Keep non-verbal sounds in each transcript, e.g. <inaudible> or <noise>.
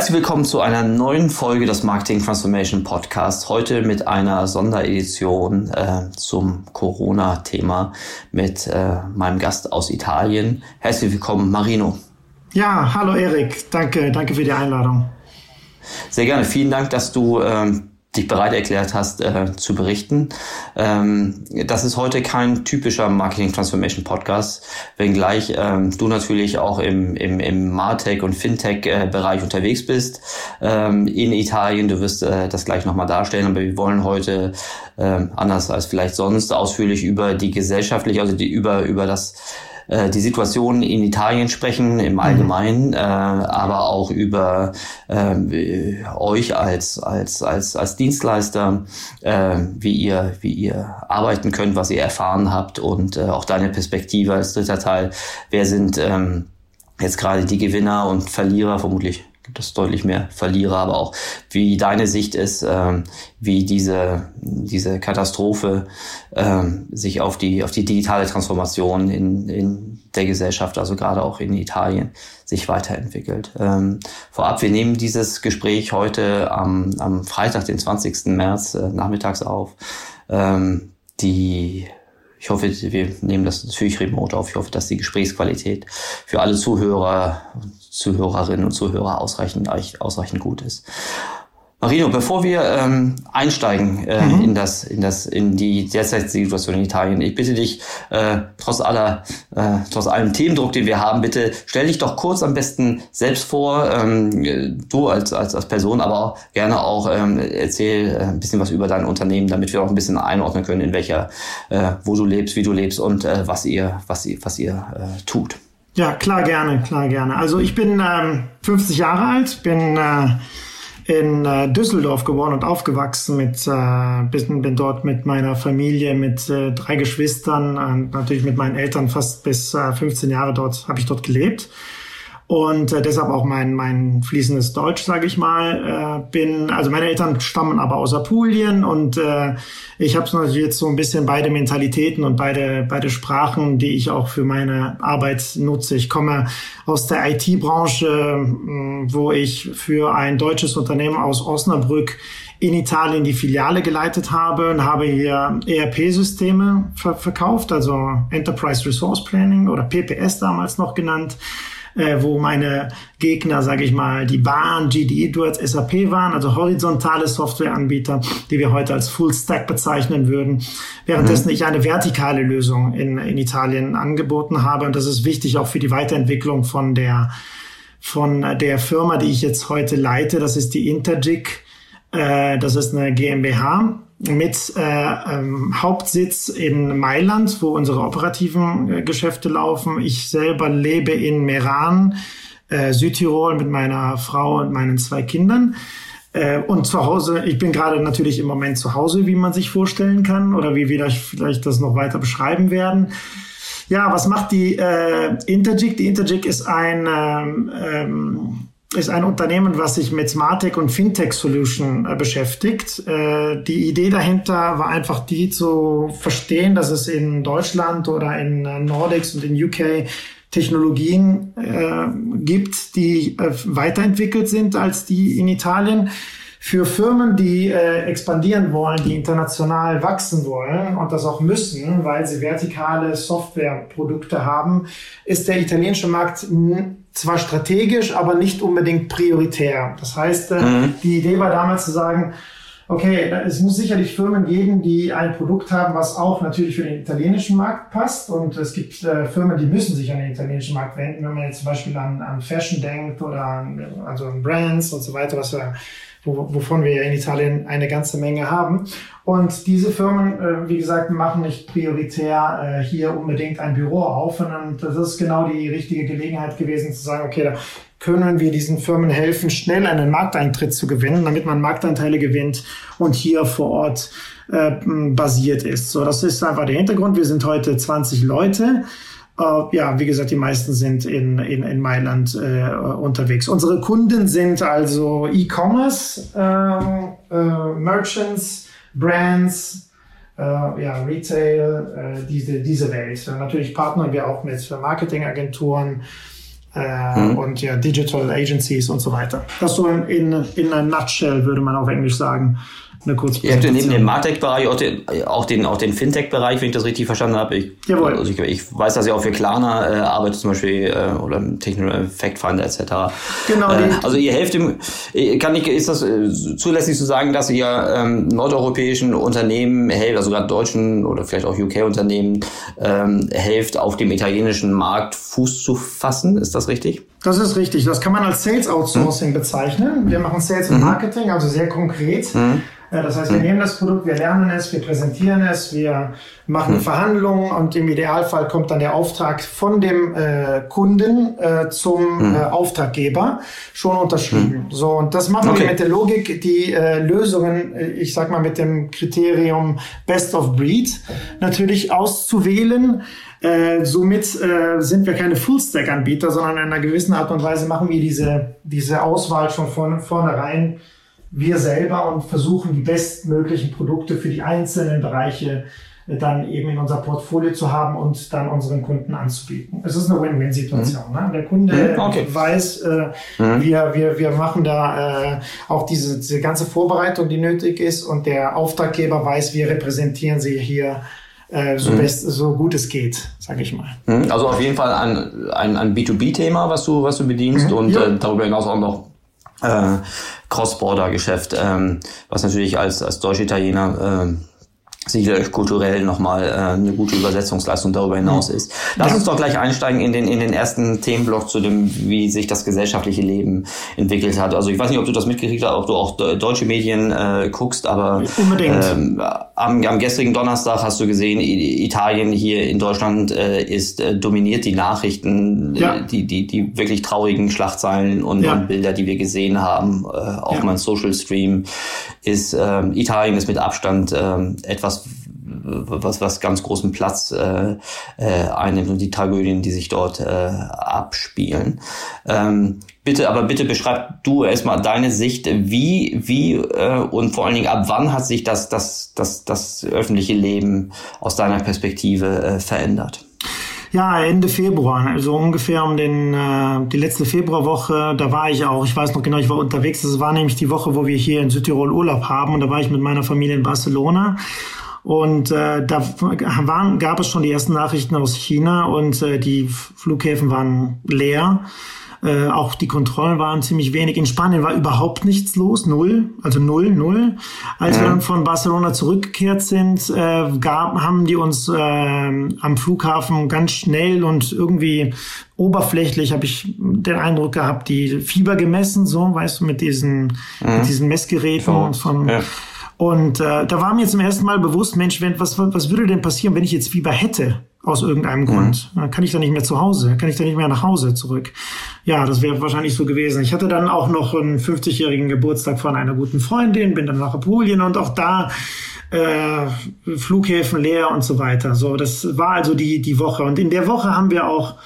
Herzlich willkommen zu einer neuen Folge des Marketing Transformation Podcast. Heute mit einer Sonderedition äh, zum Corona-Thema mit äh, meinem Gast aus Italien. Herzlich willkommen, Marino. Ja, hallo Erik. Danke, danke für die Einladung. Sehr gerne. Vielen Dank, dass du ähm, dich bereit erklärt hast, äh, zu berichten. Ähm, das ist heute kein typischer Marketing Transformation Podcast, wenngleich ähm, du natürlich auch im, im, im Martech und Fintech-Bereich äh, unterwegs bist ähm, in Italien. Du wirst äh, das gleich nochmal darstellen, aber wir wollen heute äh, anders als vielleicht sonst ausführlich über die gesellschaftliche, also die über, über das äh, die Situation in Italien sprechen im mhm. Allgemeinen, mhm. äh, aber auch über äh, euch als als als als Dienstleister, äh, wie ihr wie ihr arbeiten könnt, was ihr erfahren habt und äh, auch deine Perspektive als dritter Teil. Wer sind ähm, jetzt gerade die Gewinner und Verlierer vermutlich gibt es deutlich mehr Verlierer, aber auch wie deine Sicht ist, ähm, wie diese, diese Katastrophe ähm, sich auf die, auf die digitale Transformation in, in der Gesellschaft, also gerade auch in Italien, sich weiterentwickelt. Ähm, vorab, wir nehmen dieses Gespräch heute am, am Freitag, den 20. März, äh, nachmittags auf. Ähm, die ich hoffe, wir nehmen das natürlich remote auf. Ich hoffe, dass die Gesprächsqualität für alle Zuhörer, Zuhörerinnen und Zuhörer ausreichend, ausreichend gut ist. Marino, bevor wir ähm, einsteigen äh, mhm. in das, in das, in die derzeitige Situation in Italien, ich bitte dich, äh, trotz aller, äh, trotz allem Themendruck, den wir haben, bitte stell dich doch kurz am besten selbst vor, ähm, du als, als, als Person, aber auch gerne auch ähm, erzähl äh, ein bisschen was über dein Unternehmen, damit wir auch ein bisschen einordnen können, in welcher, äh, wo du lebst, wie du lebst und äh, was ihr, was ihr, was ihr äh, tut. Ja, klar, gerne, klar, gerne. Also ich bin ähm, 50 Jahre alt, bin äh, in äh, Düsseldorf geboren und aufgewachsen mit äh, bin, bin dort mit meiner Familie mit äh, drei Geschwistern und natürlich mit meinen Eltern fast bis äh, 15 Jahre dort habe ich dort gelebt und äh, deshalb auch mein mein fließendes Deutsch, sage ich mal. Äh, bin also meine Eltern stammen aber aus Apulien und äh, ich habe natürlich jetzt so ein bisschen beide Mentalitäten und beide beide Sprachen, die ich auch für meine Arbeit nutze. Ich komme aus der IT-Branche, wo ich für ein deutsches Unternehmen aus Osnabrück in Italien die Filiale geleitet habe und habe hier ERP-Systeme ver verkauft, also Enterprise Resource Planning oder PPS damals noch genannt äh, wo meine Gegner, sage ich mal, die Bahn, GDE, Edwards, SAP waren, also horizontale Softwareanbieter, die wir heute als Full Stack bezeichnen würden, währenddessen mhm. ich eine vertikale Lösung in, in Italien angeboten habe. Und das ist wichtig auch für die Weiterentwicklung von der von der Firma, die ich jetzt heute leite. Das ist die Interjig. Äh, das ist eine GmbH mit äh, ähm, Hauptsitz in Mailand, wo unsere operativen äh, Geschäfte laufen. Ich selber lebe in Meran, äh, Südtirol, mit meiner Frau und meinen zwei Kindern. Äh, und zu Hause, ich bin gerade natürlich im Moment zu Hause, wie man sich vorstellen kann, oder wie wir vielleicht das noch weiter beschreiben werden. Ja, was macht die äh, Interjig? Die Interjig ist ein ähm, ähm, ist ein Unternehmen, was sich mit Smartech und Fintech Solution äh, beschäftigt. Äh, die Idee dahinter war einfach die zu verstehen, dass es in Deutschland oder in äh, Nordics und in UK Technologien äh, gibt, die äh, weiterentwickelt sind als die in Italien. Für Firmen, die äh, expandieren wollen, die international wachsen wollen und das auch müssen, weil sie vertikale Softwareprodukte haben, ist der italienische Markt zwar strategisch, aber nicht unbedingt prioritär. Das heißt, äh, mhm. die Idee war damals zu sagen, okay, es muss sicherlich Firmen geben, die ein Produkt haben, was auch natürlich für den italienischen Markt passt. Und es gibt äh, Firmen, die müssen sich an den italienischen Markt wenden, wenn man jetzt zum Beispiel an, an Fashion denkt oder an, also an Brands und so weiter, was wir wovon wir ja in Italien eine ganze Menge haben. Und diese Firmen, äh, wie gesagt, machen nicht prioritär äh, hier unbedingt ein Büro auf, sondern das ist genau die richtige Gelegenheit gewesen zu sagen, okay, da können wir diesen Firmen helfen, schnell einen Markteintritt zu gewinnen, damit man Marktanteile gewinnt und hier vor Ort äh, basiert ist. So, das ist einfach der Hintergrund. Wir sind heute 20 Leute. Äh, ja, wie gesagt, die meisten sind in, in, in Mailand äh, unterwegs. Unsere Kunden sind also E-Commerce, äh, äh, Merchants, Brands, äh, ja, Retail, äh, diese, diese Welt. Natürlich partnern wir auch mit Marketingagenturen mhm. und ja, Digital Agencies und so weiter. Das so in, in, in a nutshell, würde man auf Englisch sagen eine kurze Ihr habt ja neben dem Martech-Bereich auch den, auch den, auch den Fintech-Bereich, wenn ich das richtig verstanden habe. Ich, Jawohl. Also ich, ich weiß, dass ihr auch für Klarna äh, arbeitet, zum Beispiel, äh, oder im Technical Fact Finder etc. Genau. Äh, also ihr helft dem, äh, kann ich, ist das äh, zulässig zu sagen, dass ihr ähm, nordeuropäischen Unternehmen helft, also gerade deutschen oder vielleicht auch UK-Unternehmen, ähm, helft, auf dem italienischen Markt Fuß zu fassen? Ist das richtig? Das ist richtig. Das kann man als Sales Outsourcing hm. bezeichnen. Wir machen Sales und mhm. Marketing, also sehr konkret. Mhm. Das heißt, wir mhm. nehmen das Produkt, wir lernen es, wir präsentieren es, wir machen mhm. Verhandlungen und im Idealfall kommt dann der Auftrag von dem äh, Kunden äh, zum mhm. äh, Auftraggeber schon unterschrieben. Mhm. So, und das machen okay. wir mit der Logik, die äh, Lösungen, äh, ich sag mal mit dem Kriterium Best of Breed natürlich auszuwählen. Äh, somit äh, sind wir keine Full-Stack-Anbieter, sondern in einer gewissen Art und Weise machen wir diese, diese Auswahl schon von vornherein wir selber und versuchen die bestmöglichen Produkte für die einzelnen Bereiche äh, dann eben in unser Portfolio zu haben und dann unseren Kunden anzubieten. Es ist eine Win-Win-Situation. Mhm. Ne? Der Kunde mhm, okay. weiß, äh, mhm. wir, wir, wir machen da äh, auch diese, diese ganze Vorbereitung, die nötig ist und der Auftraggeber weiß, wir repräsentieren sie hier äh, so, mhm. best, so gut es geht, sage ich mal. Mhm. Also auf jeden Fall ein, ein, ein B2B-Thema, was du, was du bedienst mhm. und ja. äh, darüber hinaus auch noch äh, Cross-Border-Geschäft, ähm, was natürlich als, als Deutsch-Italiener äh, sicherlich kulturell nochmal äh, eine gute Übersetzungsleistung darüber hinaus ist. Lass uns doch gleich einsteigen in den, in den ersten Themenblock zu dem, wie sich das gesellschaftliche Leben entwickelt hat. Also ich weiß nicht, ob du das mitgekriegt hast, ob du auch deutsche Medien äh, guckst, aber ähm, am, am gestrigen Donnerstag hast du gesehen, Italien hier in Deutschland äh, ist äh, dominiert die Nachrichten, ja. äh, die, die, die wirklich traurigen Schlagzeilen und, ja. und Bilder, die wir gesehen haben, äh, auch ja. mein Social Stream ist, äh, Italien ist mit Abstand äh, etwas was, was ganz großen Platz äh, äh, einnimmt und die Tragödien, die sich dort äh, abspielen. Ähm, bitte, aber bitte beschreib du erstmal deine Sicht, wie, wie äh, und vor allen Dingen ab wann hat sich das, das, das, das öffentliche Leben aus deiner Perspektive äh, verändert? Ja, Ende Februar, also ungefähr um den äh, die letzte Februarwoche, da war ich auch, ich weiß noch genau, ich war unterwegs. Das war nämlich die Woche, wo wir hier in Südtirol Urlaub haben und da war ich mit meiner Familie in Barcelona und äh, da waren, gab es schon die ersten Nachrichten aus China und äh, die Flughäfen waren leer. Äh, auch die Kontrollen waren ziemlich wenig. In Spanien war überhaupt nichts los, null, also null, null. Als ja. wir dann von Barcelona zurückgekehrt sind, äh, gab, haben die uns äh, am Flughafen ganz schnell und irgendwie oberflächlich habe ich den Eindruck gehabt, die Fieber gemessen, so, weißt du, mit diesen, mhm. mit diesen Messgeräten von ja. Und äh, da war mir zum ersten Mal bewusst, Mensch, wenn, was, was würde denn passieren, wenn ich jetzt Fieber hätte? Aus irgendeinem mhm. Grund. Dann kann ich dann nicht mehr zu Hause, kann ich dann nicht mehr nach Hause zurück. Ja, das wäre wahrscheinlich so gewesen. Ich hatte dann auch noch einen 50-jährigen Geburtstag von einer guten Freundin, bin dann nach Apulien und auch da äh, Flughäfen leer und so weiter. So, das war also die, die Woche. Und in der Woche haben wir auch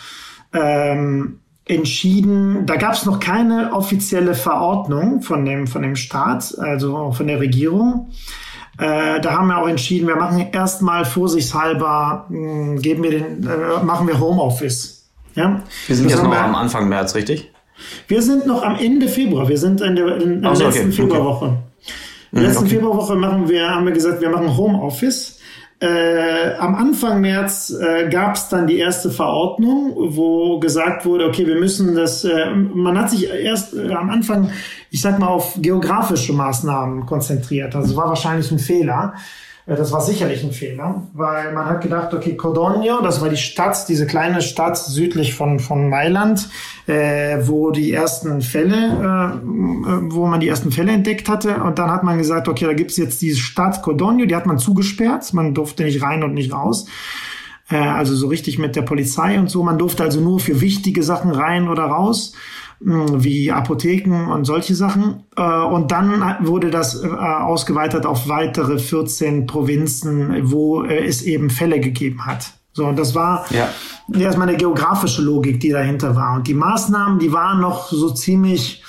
ähm, entschieden, da gab es noch keine offizielle Verordnung von dem, von dem Staat, also von der Regierung. Äh, da haben wir auch entschieden, wir machen erstmal vorsichtshalber, mh, hm, geben wir den, äh, machen wir Homeoffice. Ja? Wir sind das jetzt noch wir, am Anfang März, richtig? Wir sind noch am Ende Februar. Wir sind in der, in, in so, letzten okay. Februarwoche. In der letzten okay. Februarwoche machen wir, haben wir gesagt, wir machen Homeoffice. Äh, am Anfang März äh, gab es dann die erste Verordnung, wo gesagt wurde, okay, wir müssen das, äh, man hat sich erst äh, am Anfang, ich sag mal, auf geografische Maßnahmen konzentriert. Also war wahrscheinlich ein Fehler. Äh, das war sicherlich ein Fehler, weil man hat gedacht, okay, Codogno, das war die Stadt, diese kleine Stadt südlich von, von Mailand, äh, wo die ersten Fälle, äh, wo man die ersten Fälle entdeckt hatte. Und dann hat man gesagt, okay, da gibt's jetzt diese Stadt Codogno, die hat man zugesperrt, man durfte nicht rein und nicht raus. Äh, also so richtig mit der Polizei und so. Man durfte also nur für wichtige Sachen rein oder raus. Wie Apotheken und solche Sachen. Äh, und dann wurde das äh, ausgeweitet auf weitere 14 Provinzen, wo äh, es eben Fälle gegeben hat. So, und das war ja. erstmal eine geografische Logik, die dahinter war. Und die Maßnahmen, die waren noch so ziemlich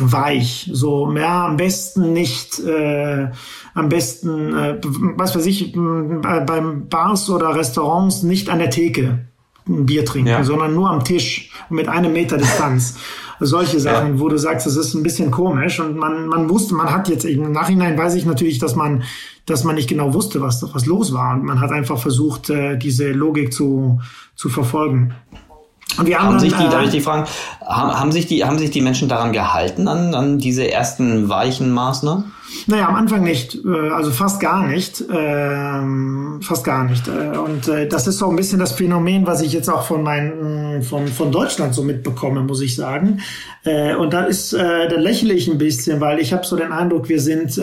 weich. So, ja, am besten nicht, äh, am besten, äh, was weiß ich, beim Bars oder Restaurants nicht an der Theke ein Bier trinken, ja. sondern nur am Tisch mit einem Meter Distanz. <laughs> Solche Sachen, ja. wo du sagst, das ist ein bisschen komisch und man, man wusste, man hat jetzt im Nachhinein weiß ich natürlich, dass man, dass man nicht genau wusste, was, was los war und man hat einfach versucht, äh, diese Logik zu, zu verfolgen. Und wir haben, haben dann, sich die, darf ich äh, die fragen, haben, haben, sich die, haben sich die Menschen daran gehalten, an, an diese ersten weichen Maßnahmen? Naja, am Anfang nicht, äh, also fast gar nicht, ähm, fast gar nicht. Äh, und das ist so ein bisschen das Phänomen, was ich jetzt auch von meinen, von, von Deutschland so mitbekomme, muss ich sagen. Und da ist, da lächle ich ein bisschen, weil ich habe so den Eindruck, wir sind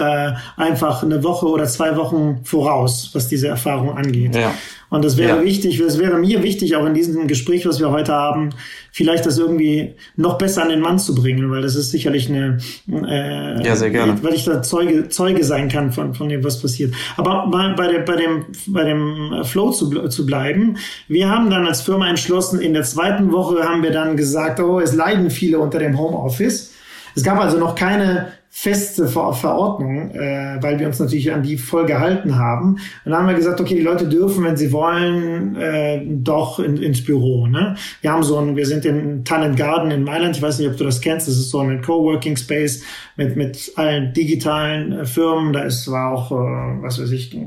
einfach eine Woche oder zwei Wochen voraus, was diese Erfahrung angeht. Ja. Und das wäre ja. wichtig, es wäre mir wichtig, auch in diesem Gespräch, was wir heute haben, vielleicht das irgendwie noch besser an den Mann zu bringen, weil das ist sicherlich eine, äh, ja, sehr gerne. weil ich da Zeuge, Zeuge sein kann von, von dem, was passiert. Aber bei, bei, der, bei dem, bei dem Flow zu, zu bleiben, wir haben dann als Firma entschlossen, in der zweiten Woche haben wir dann gesagt, oh, es leiden viele unter dem Homeoffice. Es gab also noch keine feste Ver Verordnung, äh, weil wir uns natürlich an die voll gehalten haben. Und dann haben wir gesagt, okay, die Leute dürfen, wenn sie wollen, äh, doch in, ins Büro. Ne? Wir haben so ein, wir sind in Talent Garden in Mailand. Ich weiß nicht, ob du das kennst. Das ist so ein Coworking Space mit mit allen digitalen äh, Firmen. Da ist war auch, äh, was weiß ich,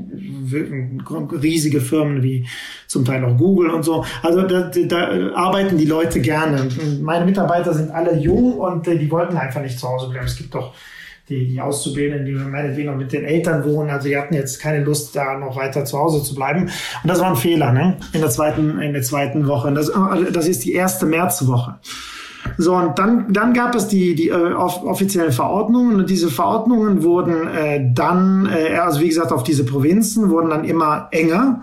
riesige Firmen wie zum Teil auch Google und so. Also da, da arbeiten die Leute gerne. Meine Mitarbeiter sind alle jung und äh, die wollten einfach nicht zu Hause bleiben. Es gibt doch die, die Auszubildenden, die meinetwegen noch mit den Eltern wohnen, also die hatten jetzt keine Lust, da noch weiter zu Hause zu bleiben. Und das war ein Fehler, ne? In der zweiten, in der zweiten Woche. Das, das ist die erste Märzwoche. So, und dann, dann gab es die, die äh, offiziellen Verordnungen und diese Verordnungen wurden äh, dann, äh, also wie gesagt, auf diese Provinzen wurden dann immer enger.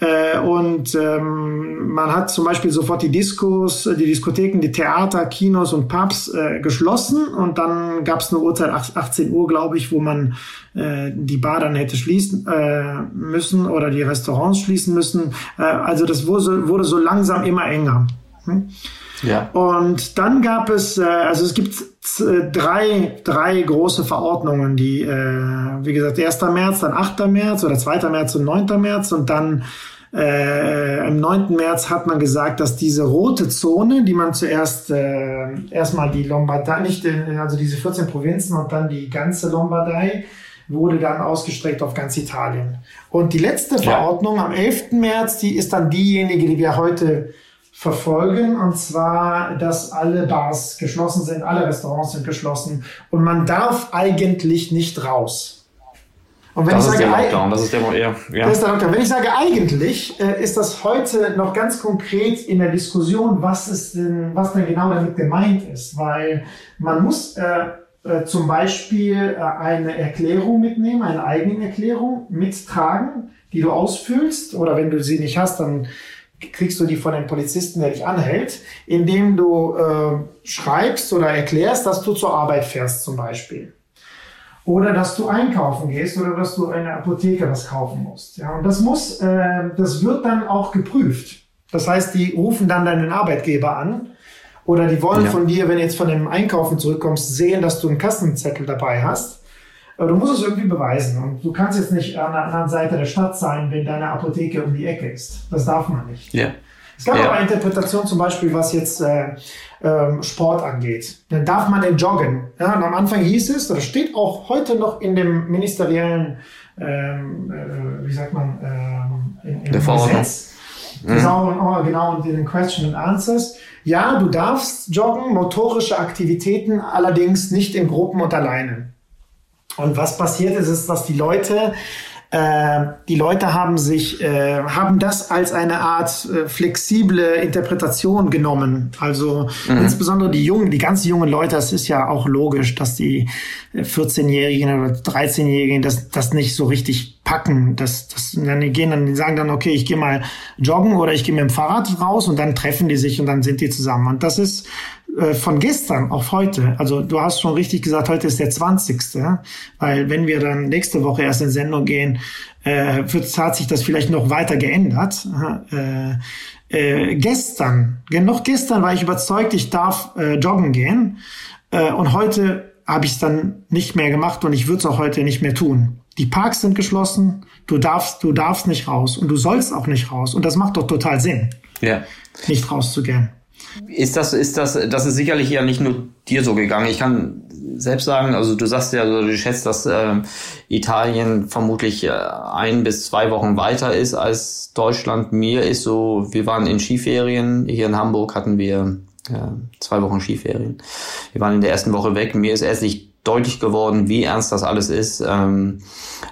Äh, und ähm, man hat zum Beispiel sofort die Diskos, die Diskotheken, die Theater, Kinos und Pubs äh, geschlossen. Und dann gab es eine Uhrzeit 18 Uhr, glaube ich, wo man äh, die Bar dann hätte schließen äh, müssen oder die Restaurants schließen müssen. Äh, also das wurde, wurde so langsam immer enger. Hm? Ja. Und dann gab es, äh, also es gibt äh, drei, drei große Verordnungen, die, äh, wie gesagt, 1. März, dann 8. März oder 2. März und 9. März und dann äh, am 9. März hat man gesagt, dass diese rote Zone, die man zuerst äh, erstmal die Lombardei, nicht also diese 14 Provinzen und dann die ganze Lombardei, wurde dann ausgestreckt auf ganz Italien. Und die letzte Verordnung ja. am 11. März, die ist dann diejenige, die wir heute verfolgen, und zwar, dass alle Bars geschlossen sind, alle Restaurants sind geschlossen und man darf eigentlich nicht raus. Und wenn das ich ist sage, der Lockdown, das ist der, ja, ja. Das ist der Lockdown. Wenn ich sage eigentlich, äh, ist das heute noch ganz konkret in der Diskussion, was ist denn, was denn genau damit gemeint ist, weil man muss äh, äh, zum Beispiel äh, eine Erklärung mitnehmen, eine eigene Erklärung mittragen, die du ausfüllst, oder wenn du sie nicht hast, dann kriegst du die von dem Polizisten, der dich anhält, indem du äh, schreibst oder erklärst, dass du zur Arbeit fährst zum Beispiel. Oder dass du einkaufen gehst oder dass du in der Apotheke was kaufen musst. Ja, und das muss, äh, das wird dann auch geprüft. Das heißt, die rufen dann deinen Arbeitgeber an oder die wollen ja. von dir, wenn du jetzt von dem Einkaufen zurückkommst, sehen, dass du einen Kassenzettel dabei hast. Aber du musst es irgendwie beweisen. Und du kannst jetzt nicht an der anderen Seite der Stadt sein, wenn deine Apotheke um die Ecke ist. Das darf man nicht. Ja. Es gab ja. aber Interpretation zum Beispiel, was jetzt äh, ähm, Sport angeht. Dann darf man den joggen. Ja, und am Anfang hieß es, das steht auch heute noch in dem ministeriellen, ähm, äh, wie sagt man, ähm, in, in der Gesetz. Mhm. Genau, genau, und in den Question and Answers. Ja, du darfst joggen, motorische Aktivitäten, allerdings nicht in Gruppen und alleine. Und was passiert ist, ist, dass die Leute äh, die Leute haben sich, äh, haben das als eine Art äh, flexible Interpretation genommen. Also mhm. insbesondere die jungen, die ganz jungen Leute, das ist ja auch logisch, dass die 14-Jährigen äh, oder 13-Jährigen das, das nicht so richtig packen. Das, das, dann die gehen dann, die sagen dann, okay, ich gehe mal joggen oder ich gehe mit dem Fahrrad raus und dann treffen die sich und dann sind die zusammen. Und das ist von gestern auf heute, also du hast schon richtig gesagt, heute ist der 20. Weil wenn wir dann nächste Woche erst in Sendung gehen, äh, wird, hat sich das vielleicht noch weiter geändert. Äh, äh, gestern, noch gestern war ich überzeugt, ich darf äh, joggen gehen. Äh, und heute habe ich es dann nicht mehr gemacht und ich würde es auch heute nicht mehr tun. Die Parks sind geschlossen, du darfst, du darfst nicht raus und du sollst auch nicht raus. Und das macht doch total Sinn, ja. nicht rauszugehen. Ist das, ist das, das ist sicherlich ja nicht nur dir so gegangen. Ich kann selbst sagen, also du sagst ja, du schätzt, dass äh, Italien vermutlich äh, ein bis zwei Wochen weiter ist als Deutschland. Mir ist so, wir waren in Skiferien, hier in Hamburg hatten wir äh, zwei Wochen Skiferien. Wir waren in der ersten Woche weg. Mir ist erstlich deutlich geworden, wie ernst das alles ist, ähm,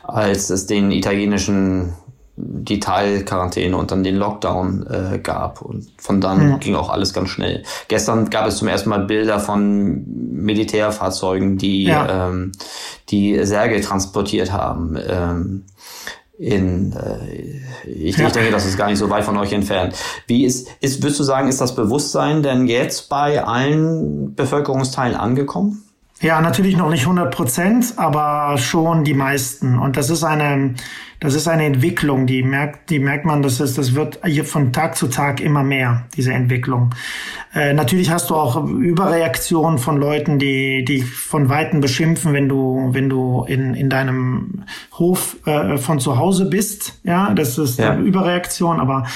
als es den italienischen die Teilquarantäne und dann den Lockdown äh, gab. Und von dann ja. ging auch alles ganz schnell. Gestern gab es zum ersten Mal Bilder von Militärfahrzeugen, die ja. ähm, die Särge transportiert haben. Ähm, in, äh, ich, ja. ich denke, das ist gar nicht so weit von euch entfernt. Wie ist, ist, würdest du sagen, ist das Bewusstsein denn jetzt bei allen Bevölkerungsteilen angekommen? Ja, natürlich noch nicht 100 Prozent, aber schon die meisten. Und das ist eine, das ist eine Entwicklung, die merkt, die merkt man, das ist, das wird hier von Tag zu Tag immer mehr, diese Entwicklung. Äh, natürlich hast du auch Überreaktionen von Leuten, die, die von Weitem beschimpfen, wenn du, wenn du in, in deinem Hof äh, von zu Hause bist. Ja, das ist ja. eine Überreaktion, aber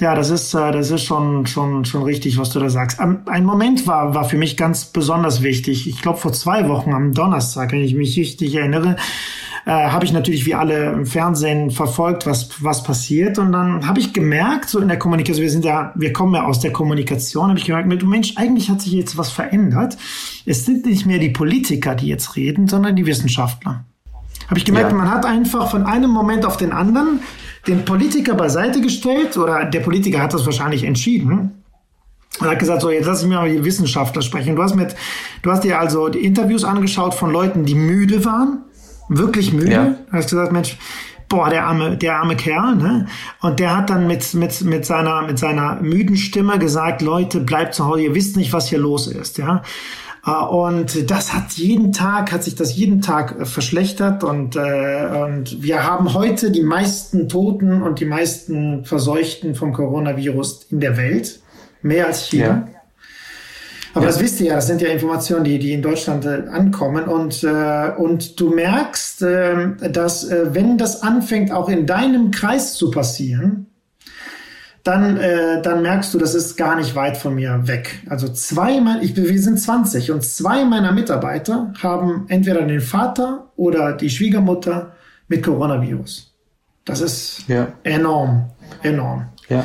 ja, das ist, äh, das ist schon, schon, schon richtig, was du da sagst. Ein Moment war, war für mich ganz besonders wichtig. Ich glaube, vor zwei Wochen am Donnerstag, wenn ich mich richtig erinnere, äh, habe ich natürlich wie alle im Fernsehen verfolgt, was, was passiert. Und dann habe ich gemerkt, so in der Kommunikation, wir sind ja, wir kommen ja aus der Kommunikation, habe ich gemerkt, du Mensch, eigentlich hat sich jetzt was verändert. Es sind nicht mehr die Politiker, die jetzt reden, sondern die Wissenschaftler. Habe ich gemerkt, ja. man hat einfach von einem Moment auf den anderen den Politiker beiseite gestellt oder der Politiker hat das wahrscheinlich entschieden und hat gesagt, so jetzt lass ich mir mal die Wissenschaftler sprechen. Du hast mit, du hast dir also die Interviews angeschaut von Leuten, die müde waren, wirklich müde. Ja. Du hast gesagt, Mensch, boah, der arme, der arme Kerl, ne? Und der hat dann mit, mit, mit seiner, mit seiner müden Stimme gesagt, Leute, bleibt zu Hause, ihr wisst nicht, was hier los ist, ja? Äh, und das hat jeden Tag, hat sich das jeden Tag äh, verschlechtert und, äh, und wir haben heute die meisten Toten und die meisten Verseuchten vom Coronavirus in der Welt. Mehr als China. Ja. Aber ja. das wisst ihr ja, das sind ja Informationen, die, die in Deutschland äh, ankommen. Und, äh, und du merkst, äh, dass äh, wenn das anfängt, auch in deinem Kreis zu passieren, dann, äh, dann merkst du, das ist gar nicht weit von mir weg. Also zwei, ich, wir sind 20 und zwei meiner Mitarbeiter haben entweder den Vater oder die Schwiegermutter mit Coronavirus. Das ist ja. enorm, enorm. Ja.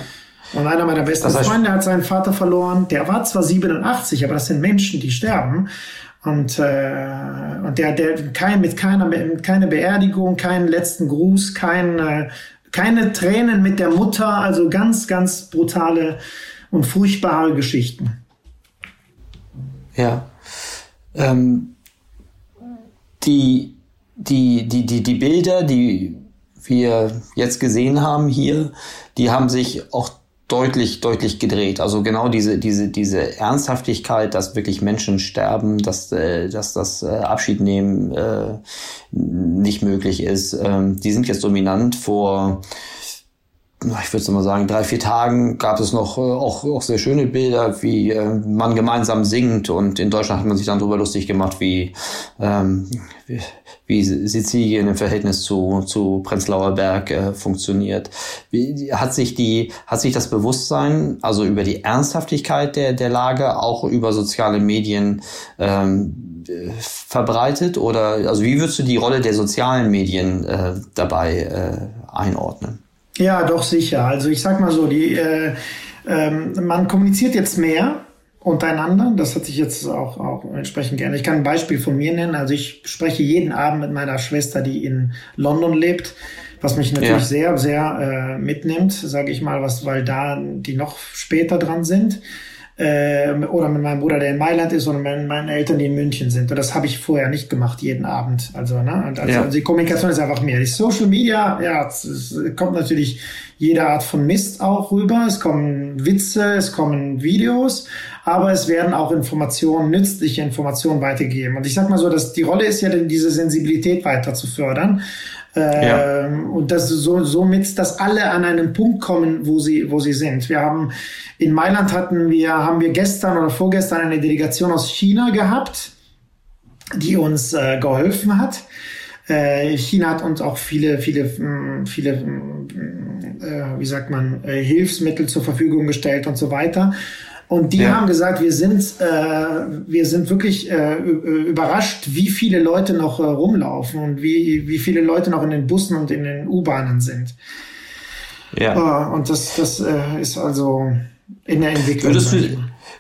Und einer meiner besten das heißt, Freunde hat seinen Vater verloren. Der war zwar 87, aber das sind Menschen, die sterben. Und, äh, und der, der kein, mit keiner keine Beerdigung, keinen letzten Gruß, kein, äh, keine Tränen mit der Mutter, also ganz, ganz brutale und furchtbare Geschichten. Ja. Ähm, die, die, die, die, die Bilder, die wir jetzt gesehen haben hier, die haben sich auch deutlich, deutlich gedreht. Also genau diese, diese, diese Ernsthaftigkeit, dass wirklich Menschen sterben, dass, äh, dass das äh, Abschied nehmen äh, nicht möglich ist. Ähm, die sind jetzt dominant vor ich würde mal sagen, drei, vier Tagen gab es noch äh, auch, auch sehr schöne Bilder, wie äh, man gemeinsam singt und in Deutschland hat man sich dann darüber lustig gemacht, wie, ähm, wie, wie Sizilien im Verhältnis zu, zu Prenzlauer Berg äh, funktioniert. Wie, hat sich die, hat sich das Bewusstsein, also über die Ernsthaftigkeit der, der Lage, auch über soziale Medien ähm, verbreitet? Oder also wie würdest du die Rolle der sozialen Medien äh, dabei äh, einordnen? Ja, doch sicher. Also ich sag mal so, die, äh, ähm, man kommuniziert jetzt mehr untereinander. Das hat sich jetzt auch, auch entsprechend gerne. Ich kann ein Beispiel von mir nennen. Also ich spreche jeden Abend mit meiner Schwester, die in London lebt, was mich natürlich ja. sehr, sehr äh, mitnimmt, sage ich mal, was, weil da die noch später dran sind. Äh, oder mit meinem Bruder, der in Mailand ist, oder mit meinen Eltern, die in München sind. Und das habe ich vorher nicht gemacht, jeden Abend. Also, ne? Und also, ja. also die Kommunikation ist einfach mehr. Die Social Media, ja, es, es kommt natürlich jede Art von Mist auch rüber. Es kommen Witze, es kommen Videos, aber es werden auch Informationen, nützliche Informationen weitergegeben. Und ich sag mal so, dass die Rolle ist ja, diese Sensibilität weiter zu fördern. Ja. Ähm, und das so, somit, dass alle an einen Punkt kommen, wo sie, wo sie sind. Wir haben in Mailand hatten wir, haben wir gestern oder vorgestern eine Delegation aus China gehabt, die uns äh, geholfen hat. Äh, China hat uns auch viele, viele, mm, viele, mm, äh, wie sagt man, äh, Hilfsmittel zur Verfügung gestellt und so weiter. Und die ja. haben gesagt, wir sind, äh, wir sind wirklich äh, überrascht, wie viele Leute noch äh, rumlaufen und wie, wie viele Leute noch in den Bussen und in den U-Bahnen sind. Ja. Äh, und das, das äh, ist also in der Entwicklung. Würdest du,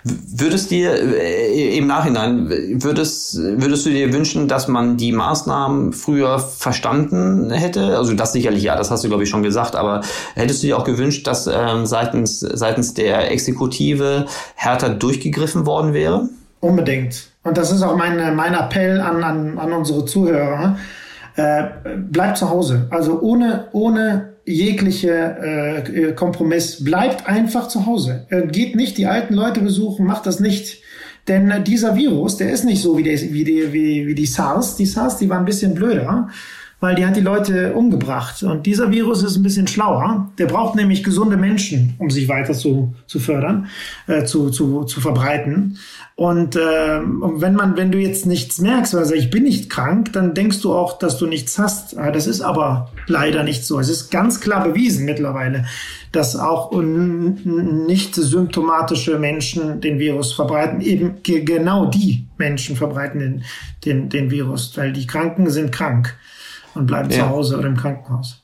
Würdest dir äh, im Nachhinein, würdest, würdest du dir wünschen, dass man die Maßnahmen früher verstanden hätte? Also das sicherlich ja, das hast du glaube ich schon gesagt, aber hättest du dir auch gewünscht, dass ähm, seitens, seitens der Exekutive härter durchgegriffen worden wäre? Unbedingt. Und das ist auch mein, mein Appell an, an, an unsere Zuhörer. Äh, bleibt zu Hause. Also ohne, ohne jegliche äh, Kompromiss. Bleibt einfach zu Hause. Äh, geht nicht die alten Leute besuchen, macht das nicht. Denn äh, dieser Virus, der ist nicht so wie, der, wie, die, wie, wie die SARS. Die SARS, die war ein bisschen blöder, weil die hat die Leute umgebracht. Und dieser Virus ist ein bisschen schlauer. Der braucht nämlich gesunde Menschen, um sich weiter zu, zu fördern, äh, zu, zu, zu verbreiten. Und, äh, und wenn man, wenn du jetzt nichts merkst, also ich bin nicht krank, dann denkst du auch, dass du nichts hast. Das ist aber leider nicht so. Es ist ganz klar bewiesen mittlerweile, dass auch nicht symptomatische Menschen den Virus verbreiten. Eben genau die Menschen verbreiten den, den, den Virus, weil die Kranken sind krank und bleiben ja. zu Hause oder im Krankenhaus.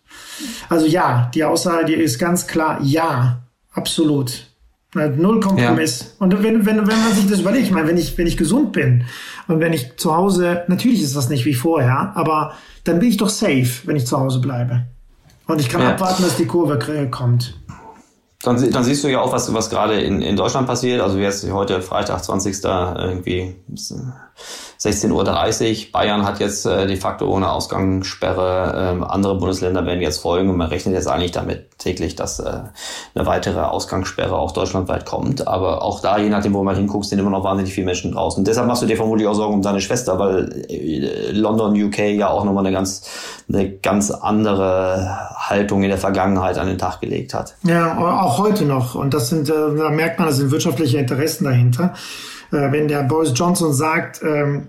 Also ja, die Aussage die ist ganz klar, ja, absolut. Null Kompromiss. Ja. Und wenn, wenn, wenn man sich das überlegt, ich meine, wenn ich, wenn ich gesund bin und wenn ich zu Hause, natürlich ist das nicht wie vorher, aber dann bin ich doch safe, wenn ich zu Hause bleibe. Und ich kann ja. abwarten, dass die Kurve kommt. Dann, dann siehst du ja auch, was, was gerade in, in Deutschland passiert. Also jetzt heute Freitag, 20. irgendwie 16.30 Uhr. Bayern hat jetzt äh, de facto ohne Ausgangssperre. Ähm, andere Bundesländer werden jetzt folgen und man rechnet jetzt eigentlich damit täglich, dass äh, eine weitere Ausgangssperre auch deutschlandweit kommt. Aber auch da, je nachdem, wo man hinguckt, sind immer noch wahnsinnig viele Menschen draußen. Deshalb machst du dir vermutlich auch Sorgen um deine Schwester, weil äh, London, UK ja auch nochmal eine ganz, eine ganz andere Haltung in der Vergangenheit an den Tag gelegt hat. Ja, auch heute noch. Und das sind, äh, da merkt man, das sind wirtschaftliche Interessen dahinter. Äh, wenn der Boris Johnson sagt, ähm,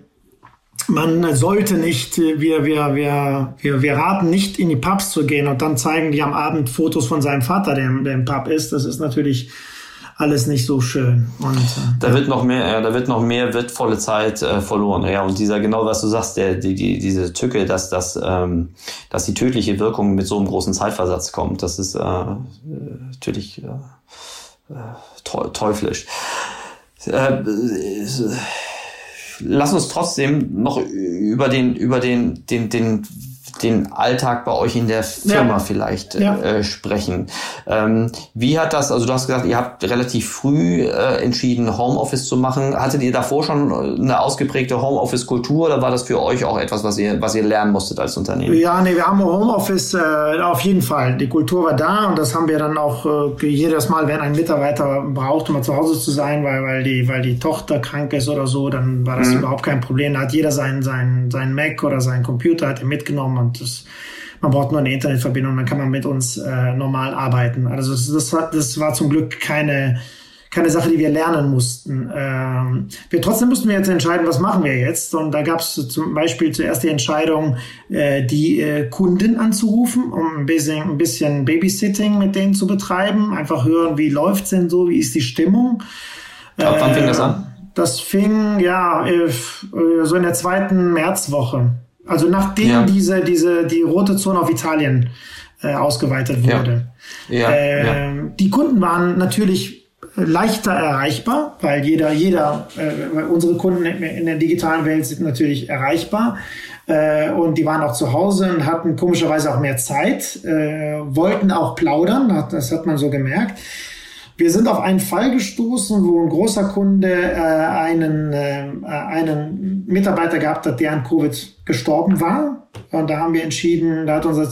man sollte nicht, wir, wir, wir, wir, wir raten nicht in die Pubs zu gehen und dann zeigen die am Abend Fotos von seinem Vater, der, der im Pub ist. Das ist natürlich alles nicht so schön. Und, äh, da wird noch mehr, äh, da wird noch mehr wertvolle Zeit äh, verloren. Ja, und dieser genau, was du sagst, der, die, die, diese Tücke, dass, dass, ähm, dass die tödliche Wirkung mit so einem großen Zeitversatz kommt, das ist äh, natürlich äh, teuflisch. Lass uns trotzdem noch über den, über den, den, den den Alltag bei euch in der Firma ja. vielleicht ja. Äh, sprechen. Ähm, wie hat das, also du hast gesagt, ihr habt relativ früh äh, entschieden, Homeoffice zu machen. Hattet ihr davor schon eine ausgeprägte Homeoffice-Kultur oder war das für euch auch etwas, was ihr, was ihr lernen musstet als Unternehmen? Ja, nee, wir haben Homeoffice äh, auf jeden Fall. Die Kultur war da und das haben wir dann auch äh, jedes Mal, wenn ein Mitarbeiter braucht, um mal zu Hause zu sein, weil, weil, die, weil die Tochter krank ist oder so, dann war das mhm. überhaupt kein Problem. Da hat jeder seinen, seinen, seinen Mac oder seinen Computer hat er mitgenommen und das, man braucht nur eine Internetverbindung, dann kann man mit uns äh, normal arbeiten. Also das, das, war, das war zum Glück keine, keine Sache, die wir lernen mussten. Ähm, wir trotzdem mussten wir jetzt entscheiden, was machen wir jetzt. Und da gab es zum Beispiel zuerst die Entscheidung, äh, die äh, Kunden anzurufen, um ein bisschen, ein bisschen Babysitting mit denen zu betreiben, einfach hören, wie läuft's denn so, wie ist die Stimmung. Ab wann fing das äh, an? Das fing ja äh, so in der zweiten Märzwoche. Also nachdem ja. diese, diese, die rote Zone auf Italien äh, ausgeweitet wurde. Ja. Äh, die Kunden waren natürlich leichter erreichbar, weil jeder, jeder, äh, unsere Kunden in der digitalen Welt sind natürlich erreichbar. Äh, und die waren auch zu Hause und hatten komischerweise auch mehr Zeit, äh, wollten auch plaudern, das hat man so gemerkt. Wir sind auf einen Fall gestoßen, wo ein großer Kunde äh, einen, äh, einen Mitarbeiter gehabt hat, der an Covid gestorben war. Und da haben wir entschieden, da hat unser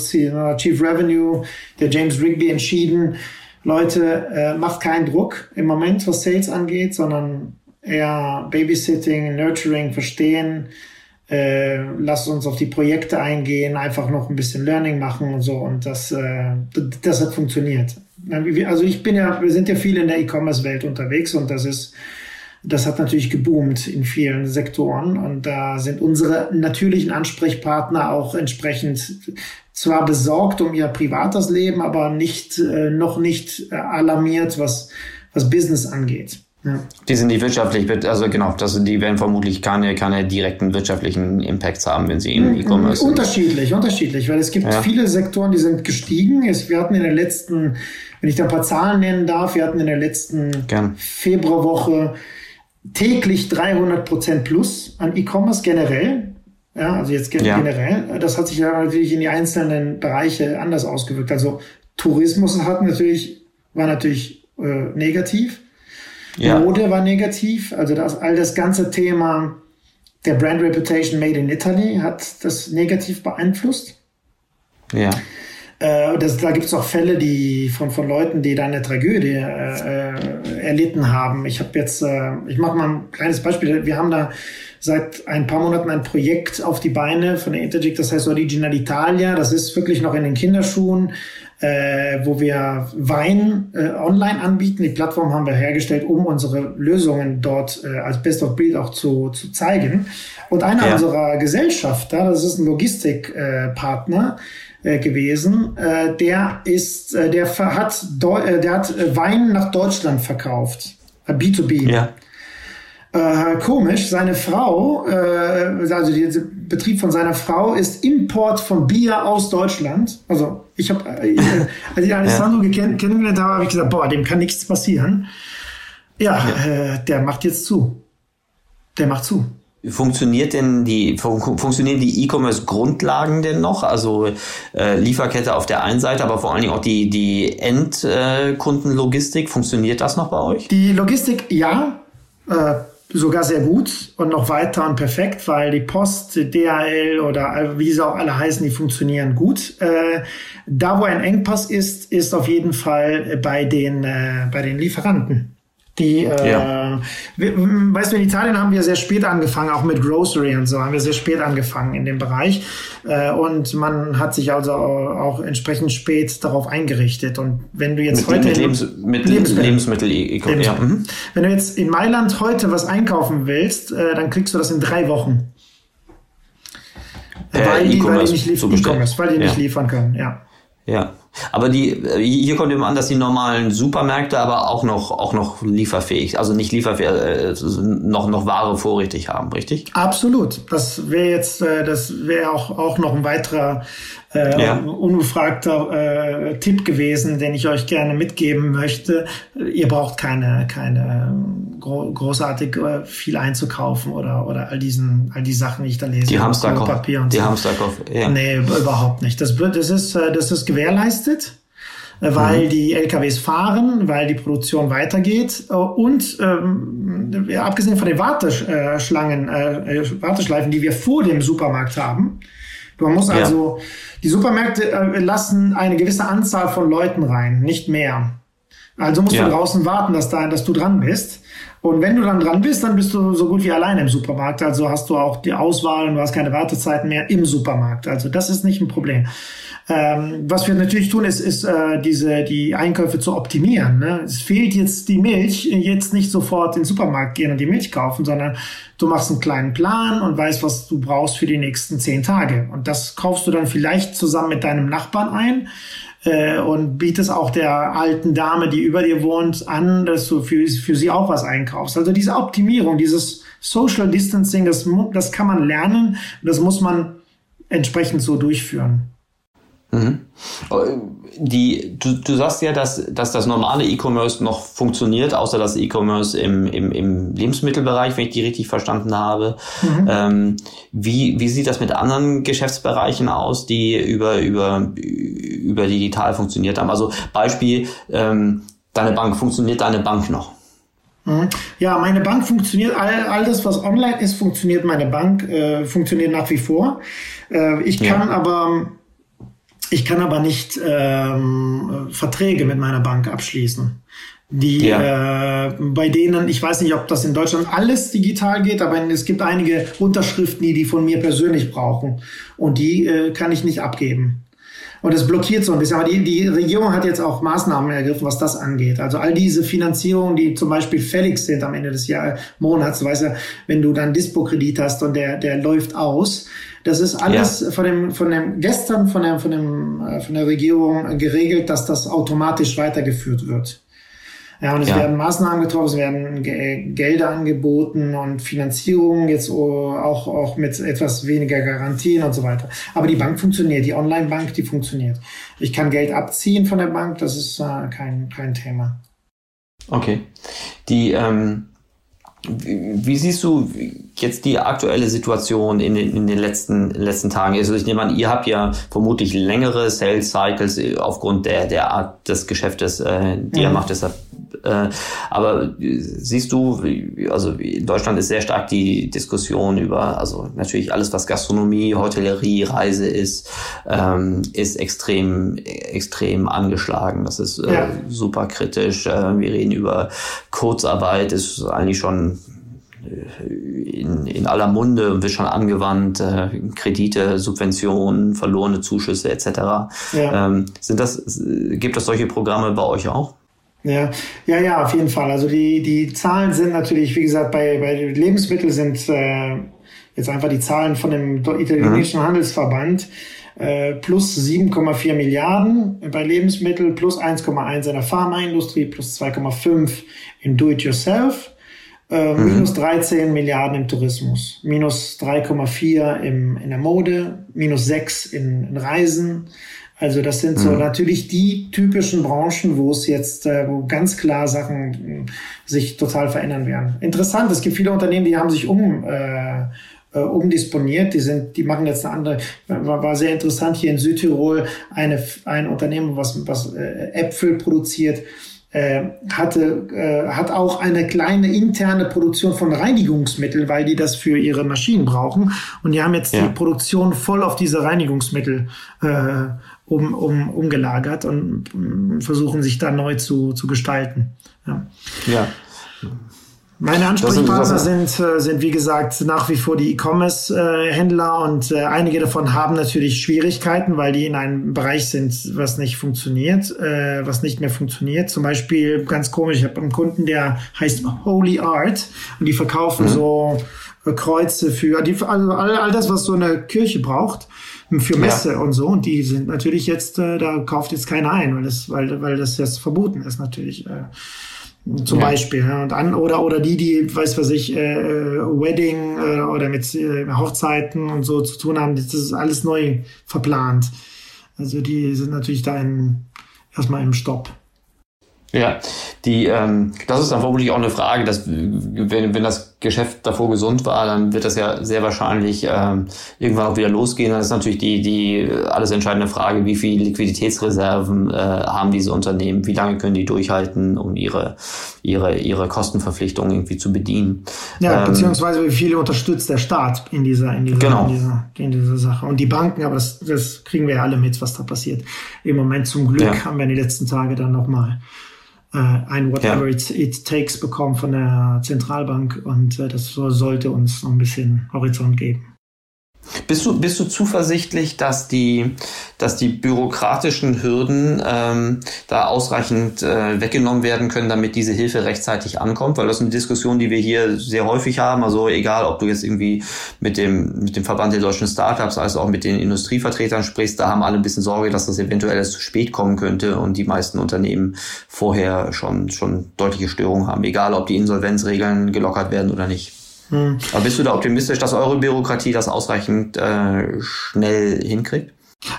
Chief Revenue, der James Rigby, entschieden, Leute, äh, macht keinen Druck im Moment, was Sales angeht, sondern eher Babysitting, Nurturing, Verstehen. Äh, lasst uns auf die Projekte eingehen, einfach noch ein bisschen Learning machen und so. Und das, äh, das hat funktioniert. Also ich bin ja, wir sind ja viel in der E-Commerce-Welt unterwegs und das ist, das hat natürlich geboomt in vielen Sektoren und da sind unsere natürlichen Ansprechpartner auch entsprechend zwar besorgt um ihr privates Leben, aber nicht, äh, noch nicht äh, alarmiert, was, was Business angeht. Ja. Die sind nicht wirtschaftlich, also genau, das, die werden vermutlich keine, keine direkten wirtschaftlichen Impacts haben, wenn sie im mhm. E-Commerce sind. Unterschiedlich, unterschiedlich, weil es gibt ja. viele Sektoren, die sind gestiegen. wir hatten in der letzten, wenn ich da ein paar Zahlen nennen darf, wir hatten in der letzten. Februarwoche täglich 300 Prozent plus an E-Commerce generell. Ja, also jetzt ja. generell. Das hat sich ja natürlich in die einzelnen Bereiche anders ausgewirkt. Also Tourismus hat natürlich, war natürlich äh, negativ. Ja. Mode war negativ. Also das, all das ganze Thema der Brand Reputation Made in Italy hat das negativ beeinflusst. Ja. Äh, das, da gibt es auch Fälle, die von, von Leuten, die da eine Tragödie äh, äh erlitten haben. Ich habe jetzt, äh, ich mache mal ein kleines Beispiel. Wir haben da seit ein paar Monaten ein Projekt auf die Beine von der Interject, das heißt Original Italia. Das ist wirklich noch in den Kinderschuhen, äh, wo wir Wein äh, online anbieten. Die Plattform haben wir hergestellt, um unsere Lösungen dort äh, als Best of Breed auch zu, zu zeigen. Und einer ja. unserer Gesellschafter, das ist ein Logistikpartner, äh, gewesen. Äh, der ist, äh, der hat, der hat Wein nach Deutschland verkauft. B2B. Ja. Äh, komisch, seine Frau, äh, also der Betrieb von seiner Frau ist Import von Bier aus Deutschland. Also ich habe, äh, <laughs> als ich Alessandro ja. kennengelernt habe, habe ich gesagt, boah, dem kann nichts passieren. Ja, ja. Äh, der macht jetzt zu. Der macht zu. Funktioniert denn die funktionieren die E-Commerce-Grundlagen denn noch? Also äh, Lieferkette auf der einen Seite, aber vor allen Dingen auch die die Endkundenlogistik. Funktioniert das noch bei euch? Die Logistik, ja. Äh, sogar sehr gut und noch weiter und perfekt, weil die Post, DHL oder wie sie auch alle heißen, die funktionieren gut. Äh, da, wo ein Engpass ist, ist auf jeden Fall bei den, äh, bei den Lieferanten. Die, äh, ja. wir, weißt du, in Italien haben wir sehr spät angefangen, auch mit Grocery und so haben wir sehr spät angefangen in dem Bereich. Äh, und man hat sich also auch entsprechend spät darauf eingerichtet. Und wenn du jetzt mit, heute. Mit, Lebens, mit Lebensmittel, Lebensmittel, Lebensmittel ja. Mhm. Wenn du jetzt in Mailand heute was einkaufen willst, äh, dann kriegst du das in drei Wochen. weil, die, weil die nicht, lief so weil die nicht liefern können, ja. Ja. Aber die, hier kommt eben an, dass die normalen Supermärkte aber auch noch, auch noch lieferfähig, also nicht lieferfähig, äh, noch, noch Ware vorrätig haben, richtig? Absolut. Das wäre jetzt, äh, das wäre auch, auch noch ein weiterer äh, ja. unbefragter äh, Tipp gewesen, den ich euch gerne mitgeben möchte. Ihr braucht keine, keine gro großartig äh, viel einzukaufen oder, oder all diesen, all die Sachen, die ich da lese. Die Hamsterkauf. Papier und die so. Hamsterkauf, ja. Nee, überhaupt nicht. Das, das ist, äh, das ist gewährleistet äh, weil mhm. die LKWs fahren, weil die Produktion weitergeht und ähm, abgesehen von den Warteschlangen, äh, Warteschleifen, die wir vor dem Supermarkt haben, man muss also, ja. die Supermärkte äh, lassen eine gewisse Anzahl von Leuten rein, nicht mehr. Also musst ja. du draußen warten, dass, da, dass du dran bist. Und wenn du dann dran bist, dann bist du so gut wie alleine im Supermarkt. Also hast du auch die Auswahl und du hast keine Wartezeiten mehr im Supermarkt. Also das ist nicht ein Problem. Ähm, was wir natürlich tun, ist, ist äh, diese die Einkäufe zu optimieren. Ne? Es fehlt jetzt die Milch, jetzt nicht sofort in den Supermarkt gehen und die Milch kaufen, sondern du machst einen kleinen Plan und weißt, was du brauchst für die nächsten zehn Tage. Und das kaufst du dann vielleicht zusammen mit deinem Nachbarn ein äh, und bietest auch der alten Dame, die über dir wohnt, an, dass du für, für sie auch was einkaufst. Also diese Optimierung, dieses Social Distancing, das, das kann man lernen, das muss man entsprechend so durchführen. Mhm. Die, du, du sagst ja, dass, dass das normale E-Commerce noch funktioniert, außer das E-Commerce im, im, im Lebensmittelbereich, wenn ich die richtig verstanden habe. Mhm. Ähm, wie, wie sieht das mit anderen Geschäftsbereichen aus, die über, über, über digital funktioniert haben? Also Beispiel, ähm, deine Bank, funktioniert deine Bank noch? Mhm. Ja, meine Bank funktioniert, all, all das, was online ist, funktioniert meine Bank, äh, funktioniert nach wie vor. Äh, ich kann ja. aber, ich kann aber nicht ähm, Verträge mit meiner Bank abschließen. Die ja. äh, bei denen, ich weiß nicht, ob das in Deutschland alles digital geht, aber es gibt einige Unterschriften, die die von mir persönlich brauchen und die äh, kann ich nicht abgeben. Und das blockiert so ein bisschen. Aber die, die Regierung hat jetzt auch Maßnahmen ergriffen, was das angeht. Also all diese Finanzierungen, die zum Beispiel fällig sind am Ende des Jahr, Monats, weißt du, wenn du dann Dispo-Kredit hast und der, der läuft aus, das ist alles ja. von dem, von dem, gestern von der, von dem, äh, von der Regierung geregelt, dass das automatisch weitergeführt wird. Ja, und es ja. werden Maßnahmen getroffen, es werden Gelder angeboten und Finanzierungen jetzt auch, auch mit etwas weniger Garantien und so weiter. Aber die Bank funktioniert, die Online-Bank, die funktioniert. Ich kann Geld abziehen von der Bank, das ist äh, kein, kein Thema. Okay. Die, ähm, wie siehst du jetzt die aktuelle Situation in den, in den letzten, letzten Tagen? Also ich nehme an, ihr habt ja vermutlich längere Sales Cycles aufgrund der, der Art des Geschäftes, äh, die mhm. ihr macht. Deshalb äh, aber siehst du, also in Deutschland ist sehr stark die Diskussion über, also natürlich alles, was Gastronomie, Hotellerie, Reise ist, ähm, ist extrem, extrem angeschlagen. Das ist äh, ja. super kritisch. Äh, wir reden über Kurzarbeit, ist eigentlich schon in, in aller Munde und wird schon angewandt, äh, Kredite, Subventionen, verlorene Zuschüsse etc. Ja. Ähm, sind das, gibt es solche Programme bei euch auch? Ja, ja, ja, auf jeden Fall. Also die, die Zahlen sind natürlich, wie gesagt, bei, bei Lebensmitteln sind äh, jetzt einfach die Zahlen von dem italienischen mhm. Handelsverband äh, plus 7,4 Milliarden bei Lebensmitteln, plus 1,1 in der Pharmaindustrie, plus 2,5 im Do-it-yourself. Äh, mhm. Minus 13 Milliarden im Tourismus, minus 3,4 im, in der Mode, minus 6 in, in Reisen, also das sind so mhm. natürlich die typischen Branchen, wo es jetzt, äh, wo ganz klar Sachen äh, sich total verändern werden. Interessant, es gibt viele Unternehmen, die haben sich um äh, äh, umdisponiert. Die sind, die machen jetzt eine andere. War, war sehr interessant hier in Südtirol eine ein Unternehmen, was was äh, Äpfel produziert. Äh, hatte, äh, hat auch eine kleine interne Produktion von Reinigungsmitteln, weil die das für ihre Maschinen brauchen. Und die haben jetzt ja. die Produktion voll auf diese Reinigungsmittel äh, um, um, umgelagert und versuchen sich da neu zu, zu gestalten. Ja. ja. Meine Ansprechpartner sind, äh, sind, wie gesagt, nach wie vor die E-Commerce-Händler und äh, einige davon haben natürlich Schwierigkeiten, weil die in einem Bereich sind, was nicht funktioniert, äh, was nicht mehr funktioniert. Zum Beispiel, ganz komisch, ich habe einen Kunden, der heißt Holy Art und die verkaufen mhm. so Kreuze für, die, also all, all das, was so eine Kirche braucht für Messe ja. und so. Und die sind natürlich jetzt, äh, da kauft jetzt keiner ein, weil das, weil, weil das jetzt verboten ist natürlich. Äh, zum ja. Beispiel. Ja. Und an, oder, oder die, die, weiß was ich, äh, äh, Wedding äh, oder mit äh, Hochzeiten und so zu tun haben, das ist alles neu verplant. Also die sind natürlich da in, erstmal im Stopp. Ja, die, ähm, das ist dann vermutlich auch eine Frage, dass wenn, wenn das Geschäft davor gesund war, dann wird das ja sehr wahrscheinlich ähm, irgendwann auch wieder losgehen. Dann ist natürlich die, die alles entscheidende Frage, wie viel Liquiditätsreserven äh, haben diese Unternehmen, wie lange können die durchhalten, um ihre, ihre, ihre Kostenverpflichtungen irgendwie zu bedienen. Ja, ähm, beziehungsweise wie viel unterstützt der Staat in dieser, in dieser, genau. in dieser, in dieser Sache. Und die Banken, aber das, das kriegen wir ja alle mit, was da passiert. Im Moment zum Glück ja. haben wir in den letzten Tagen dann nochmal ein Whatever ja. it, it, Takes bekommen von der Zentralbank und äh, das sollte uns noch ein bisschen Horizont geben. Bist du, bist du zuversichtlich, dass die, dass die bürokratischen Hürden ähm, da ausreichend äh, weggenommen werden können, damit diese Hilfe rechtzeitig ankommt? Weil das ist eine Diskussion, die wir hier sehr häufig haben. Also egal, ob du jetzt irgendwie mit dem, mit dem Verband der deutschen Startups, als auch mit den Industrievertretern sprichst, da haben alle ein bisschen Sorge, dass das eventuell erst zu spät kommen könnte und die meisten Unternehmen vorher schon, schon deutliche Störungen haben. Egal, ob die Insolvenzregeln gelockert werden oder nicht. Hm. Aber bist du da optimistisch, dass eure Bürokratie das ausreichend äh, schnell hinkriegt?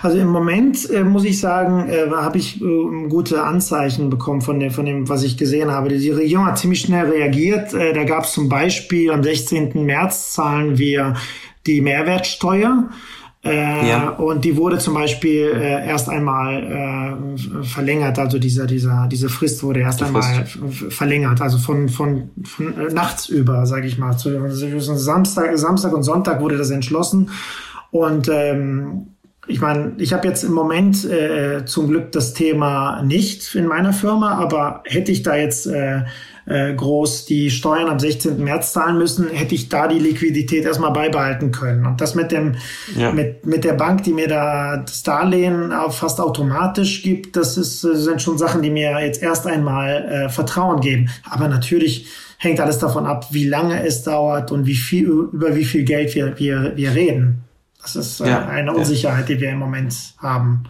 Also im Moment äh, muss ich sagen, äh, habe ich äh, gute Anzeichen bekommen von, dem, von dem, was ich gesehen habe. Die Regierung hat ziemlich schnell reagiert. Äh, da gab es zum Beispiel am 16. März zahlen wir die Mehrwertsteuer Äh, ja. Und die wurde zum Beispiel äh, erst einmal äh, verlängert, also dieser, dieser, diese Frist wurde erst einmal verlängert, also von, von, von äh, nachts über, sage ich mal. Zu, Samstag, Samstag und Sonntag wurde das entschlossen. Und ähm, ich meine, ich habe jetzt im Moment äh, zum Glück das Thema nicht in meiner Firma, aber hätte ich da jetzt äh, groß die Steuern am 16. März zahlen müssen, hätte ich da die Liquidität erstmal beibehalten können. Und das mit dem, ja. mit, mit der Bank, die mir da das Darlehen fast automatisch gibt, das ist, sind schon Sachen, die mir jetzt erst einmal äh, Vertrauen geben. Aber natürlich hängt alles davon ab, wie lange es dauert und wie viel, über wie viel Geld wir, wir, wir reden. Das ist äh, ja. eine Unsicherheit, die wir im Moment haben.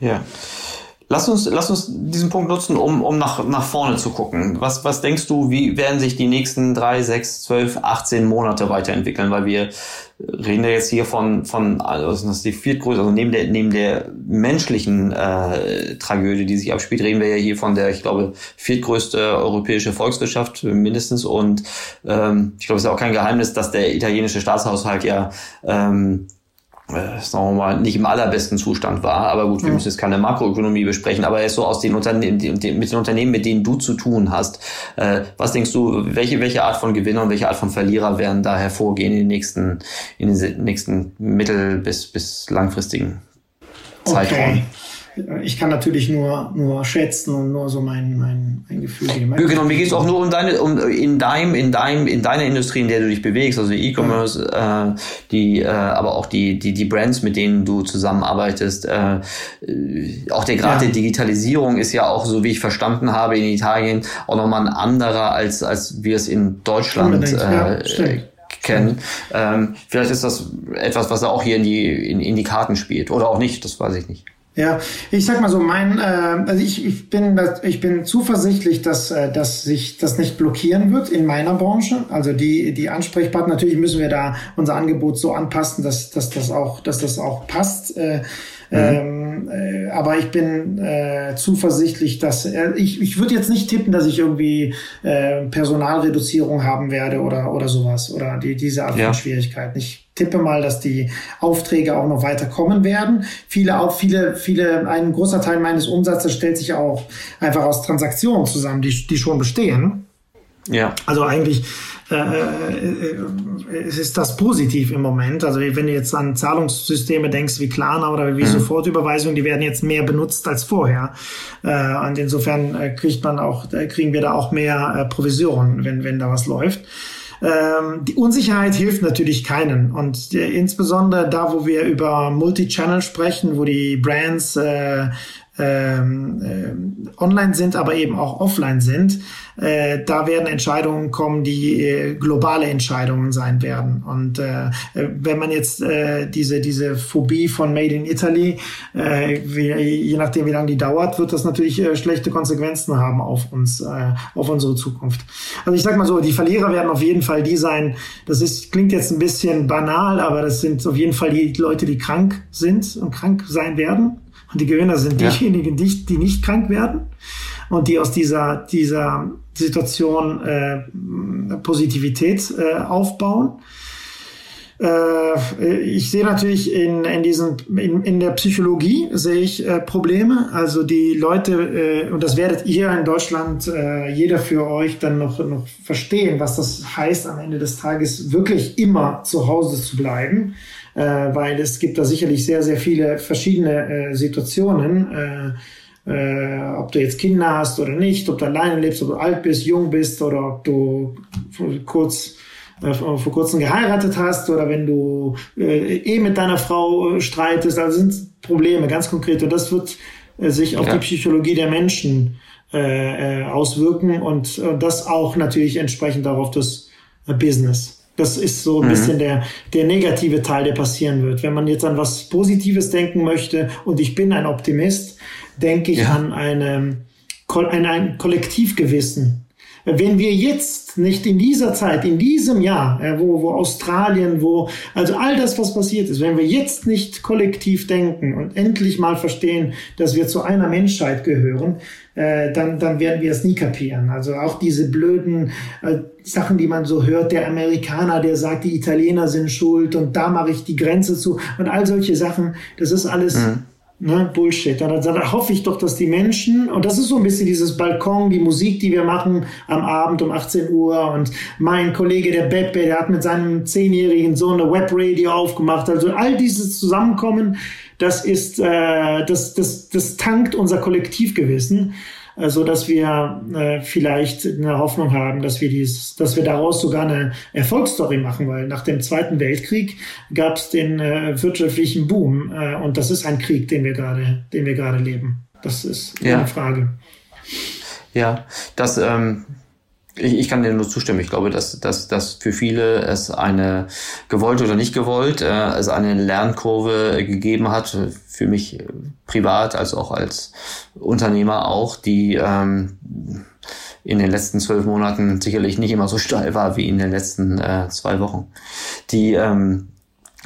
Ja. Lass uns, lass uns diesen Punkt nutzen, um, um nach, nach vorne zu gucken. Was, was denkst du, wie werden sich die nächsten drei, sechs, zwölf, 18 Monate weiterentwickeln? Weil wir reden ja jetzt hier von, von also das ist die viertgrößte, also neben der, neben der menschlichen äh, Tragödie, die sich abspielt, reden wir ja hier von der, ich glaube, viertgrößte europäische Volkswirtschaft mindestens. Und ähm, ich glaube, es ist auch kein Geheimnis, dass der italienische Staatshaushalt ja ähm, äh, sagen wir mal, nicht im allerbesten Zustand war. Aber gut, wir ja. müssen jetzt keine Makroökonomie besprechen, aber er ist so aus den Unternehmen, mit den Unternehmen, mit denen du zu tun hast. Äh, was denkst du, welche, welche Art von Gewinner und welche Art von Verlierer werden da hervorgehen in den nächsten, in den nächsten mittel- bis, bis langfristigen Zeitraum? Okay ich kann natürlich nur, nur schätzen und nur so mein, mein, mein Gefühl geben. Genau, mir geht es auch nur um deine, um in deinem, in deinem, in deiner Industrie, in der du dich bewegst, also E-Commerce, ja. äh, die, äh, aber auch die, die, die Brands, mit denen du zusammenarbeitest. Äh, äh auch der Grad ja. der Digitalisierung ist ja auch, so wie ich verstanden habe, in Italien auch nochmal ein anderer, als, als wir es in Deutschland äh, ja, kennen. Ähm, vielleicht ist das etwas, was auch hier in die, in, in die Karten spielt. Oder auch nicht, das weiß ich nicht. Ja, ich sag mal so, mein, äh, also ich, ich bin, ich bin zuversichtlich, dass, äh, dass sich das nicht blockieren wird in meiner Branche. Also die, die Ansprechpartner, natürlich müssen wir da unser Angebot so anpassen, dass, dass das auch, dass das auch passt. Äh, Mhm. Ähm, äh, aber ich bin äh, zuversichtlich, dass äh, ich, ich würde jetzt nicht tippen, dass ich irgendwie äh, Personalreduzierung haben werde oder, oder sowas oder die, diese Art ja. von Schwierigkeiten. Ich tippe mal, dass die Aufträge auch noch weiter kommen werden. Viele, auch viele, viele, ein großer Teil meines Umsatzes stellt sich auch einfach aus Transaktionen zusammen, die, die schon bestehen. Ja. Also eigentlich äh, äh, äh, ist das positiv im Moment. Also wenn du jetzt an Zahlungssysteme denkst wie Klarna oder wie mhm. Sofortüberweisung, die werden jetzt mehr benutzt als vorher. Äh, und insofern äh, kriegt man auch, kriegen wir da auch mehr äh, Provisionen, wenn, wenn da was läuft. Ähm, die Unsicherheit hilft natürlich keinen. Und äh, insbesondere da, wo wir über Multi-Channel sprechen, wo die Brands äh, ähm, äh, online sind, aber eben auch offline sind, äh, da werden Entscheidungen kommen, die äh, globale Entscheidungen sein werden. Und äh, wenn man jetzt äh, diese, diese Phobie von Made in Italy, äh, wie, je nachdem wie lange die dauert, wird das natürlich äh, schlechte Konsequenzen haben auf uns, äh, auf unsere Zukunft. Also ich sag mal so, die Verlierer werden auf jeden Fall die sein, das ist, klingt jetzt ein bisschen banal, aber das sind auf jeden Fall die Leute, die krank sind und krank sein werden. Und die Gewinner sind ja. diejenigen, die, die nicht krank werden und die aus dieser, dieser Situation äh, Positivität äh, aufbauen. Äh, ich sehe natürlich in, in, diesen, in, in der Psychologie sehe ich äh, Probleme. Also die Leute, äh, und das werdet ihr in Deutschland, äh, jeder für euch dann noch, noch verstehen, was das heißt, am Ende des Tages wirklich immer zu Hause zu bleiben äh, weil es gibt da sicherlich sehr, sehr viele verschiedene äh, Situationen. Äh, äh, ob du jetzt Kinder hast oder nicht, ob du alleine lebst, ob du alt bist, jung bist oder ob du kurz äh, vor kurzem geheiratet hast oder wenn du äh, eh mit deiner Frau streitest. Also sind Probleme ganz konkret und das wird sich auf ja. die Psychologie der Menschen äh, auswirken und äh, das auch natürlich entsprechend auch auf das Business. Das ist so ein mhm. bisschen der, der negative Teil, der passieren wird. Wenn man jetzt an was Positives denken möchte und ich bin ein Optimist, denke ich ja. an eine, ein, ein Kollektivgewissen. Wenn wir jetzt nicht in dieser Zeit, in diesem Jahr, wo, wo Australien, wo, also all das, was passiert ist, wenn wir jetzt nicht kollektiv denken und endlich mal verstehen, dass wir zu einer Menschheit gehören, äh, dann, dann werden wir es nie kapieren. Also auch diese blöden äh, Sachen, die man so hört, der Amerikaner, der sagt, die Italiener sind schuld und da mache ich die Grenze zu und all solche Sachen, das ist alles mhm. Ne, Bullshit. Dann, dann hoffe ich doch, dass die Menschen, und das ist so ein bisschen dieses Balkon, die Musik, die wir machen am Abend um 18 Uhr. Und mein Kollege, der Beppe, der hat mit seinem zehnjährigen Sohn eine Webradio aufgemacht. Also all dieses Zusammenkommen, das ist, äh, das, das, das tankt unser Kollektivgewissen so dass wir äh, vielleicht eine Hoffnung haben, dass wir dies, dass wir daraus sogar eine Erfolgsstory machen, weil nach dem Zweiten Weltkrieg gab es den äh, wirtschaftlichen Boom äh, und das ist ein Krieg, den wir gerade, den wir gerade leben. Das ist ja. eine Frage. Ja, das ähm, ich, ich kann dir nur zustimmen. Ich glaube, dass, dass, dass für viele es eine gewollt oder nicht gewollt, äh, es eine Lernkurve gegeben hat, für mich privat als auch als Unternehmer auch, die ähm, in den letzten zwölf Monaten sicherlich nicht immer so steil war wie in den letzten äh, zwei Wochen. Die ähm,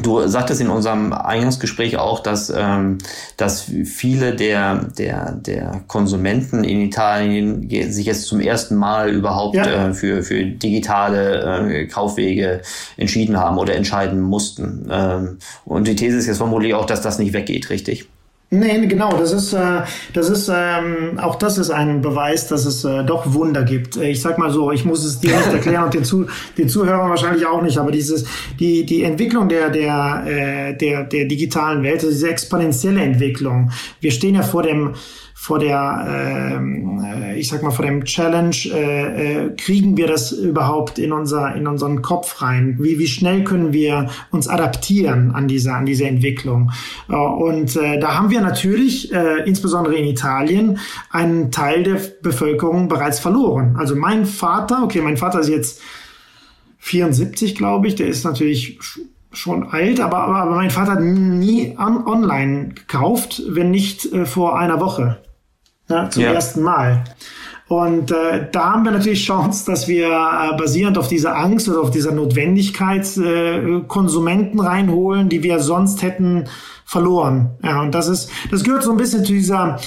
Du sagtest in unserem Eingangsgespräch auch, dass, ähm, dass viele der, der, der Konsumenten in Italien sich jetzt zum ersten Mal überhaupt ja. äh, für, für digitale äh, Kaufwege entschieden haben oder entscheiden mussten. Ähm, und die These ist jetzt vermutlich auch, dass das nicht weggeht, richtig? Nee, genau, das ist, äh, das ist, ähm, auch das ist ein Beweis, dass es äh, doch Wunder gibt. Äh, ich sag mal so, ich muss es dir nicht <laughs> erklären und den, Zu den Zuhörern wahrscheinlich auch nicht, aber dieses, die, die Entwicklung der, der, äh, der, der digitalen Welt, also diese exponentielle Entwicklung. Wir stehen ja vor dem, vor der, ähm, äh, ich sag mal, vor dem Challenge, äh, äh, kriegen wir das überhaupt in unser, in unseren Kopf rein? Wie, wie schnell können wir uns adaptieren an diese, an diese Entwicklung? Äh, und äh, da haben wir natürlich, äh, insbesondere in Italien, einen Teil der Bevölkerung bereits verloren. Also mein Vater, okay, mein Vater ist jetzt 74, glaube ich, der ist natürlich schon alt, aber, aber, aber mein Vater hat nie on, online gekauft, wenn nicht äh, vor einer Woche ne, zum ja. ersten Mal. Und äh, da haben wir natürlich Chance, dass wir äh, basierend auf dieser Angst oder auf dieser Notwendigkeit äh, Konsumenten reinholen, die wir sonst hätten verloren. Ja, und das ist, das gehört so ein bisschen zu dieser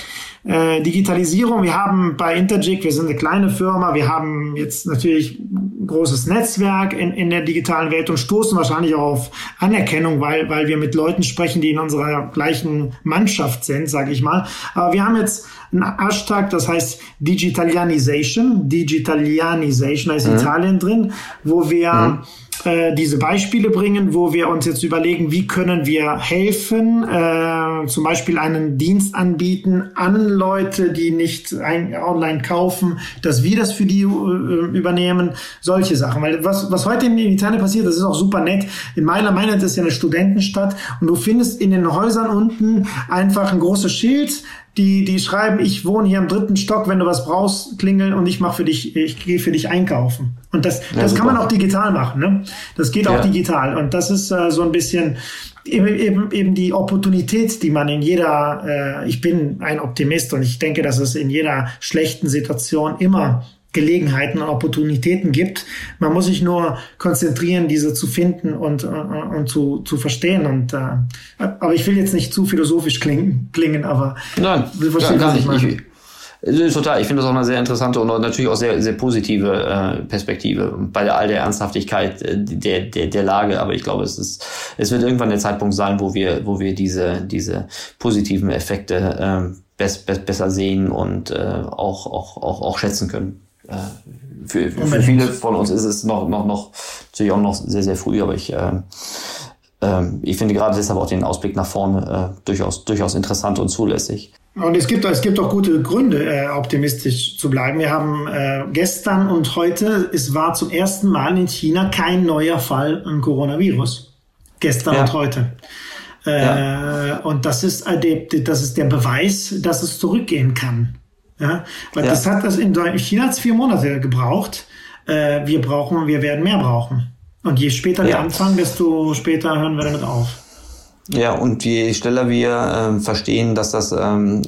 äh, Digitalisierung. Wir haben bei Interjig, wir sind eine kleine Firma, wir haben jetzt natürlich ein großes Netzwerk in, in der digitalen Welt und stoßen wahrscheinlich auch auf Anerkennung, weil, weil wir mit Leuten sprechen, die in unserer gleichen Mannschaft sind, sage ich mal. Aber wir haben jetzt einen Hashtag, das heißt Digitalianization, Digitalianization, da ist mhm. Italien drin, wo wir mhm äh, diese Beispiele bringen, wo wir uns jetzt überlegen, wie können wir helfen, äh, zum Beispiel einen Dienst anbieten an Leute, die nicht ein, online kaufen, dass wir das für die äh, übernehmen, solche Sachen. Weil was, was heute in Italien passiert, das ist auch super nett. In Mailand, Mailand ist ja eine Studentenstadt und du findest in den Häusern unten einfach ein großes Schild, die, die schreiben, ich wohne hier im dritten Stock, wenn du was brauchst, klingeln und ich mache für dich, ich gehe für dich einkaufen. Und das, ja, das kann man auch digital machen, ne? Das geht ja. auch digital. Und das ist äh, so ein bisschen eben, eben, eben die Opportunität, die man in jeder, äh, ich bin ein Optimist und ich denke, dass es in jeder schlechten Situation immer Gelegenheiten und Opportunitäten gibt. Man muss sich nur konzentrieren, diese zu finden und, und, und zu, zu verstehen. Und, äh, aber ich will jetzt nicht zu philosophisch klingen, klingen aber Nein, gar nicht. Ich, ich, total. Ich finde das auch eine sehr interessante und natürlich auch sehr, sehr positive äh, Perspektive bei all der Ernsthaftigkeit äh, der, der, der Lage. Aber ich glaube, es ist, es wird irgendwann der Zeitpunkt sein, wo wir, wo wir diese, diese positiven Effekte äh, best, best, besser sehen und äh, auch, auch, auch, auch schätzen können. Äh, für, für viele von uns ist es noch, noch, noch, natürlich auch noch sehr, sehr früh, aber ich, äh, äh, ich finde gerade deshalb auch den Ausblick nach vorne äh, durchaus, durchaus interessant und zulässig. Und es gibt, es gibt auch gute Gründe, äh, optimistisch zu bleiben. Wir haben äh, gestern und heute, es war zum ersten Mal in China kein neuer Fall an Coronavirus. Gestern ja. und heute. Äh, ja. Und das ist, äh, das ist der Beweis, dass es zurückgehen kann. Ja, weil ja. das hat das in China hat vier Monate gebraucht. Äh, wir brauchen, wir werden mehr brauchen. Und je später ja. wir anfangen, desto später hören wir damit auf. Ja, und je schneller wir äh, verstehen, dass das ähm,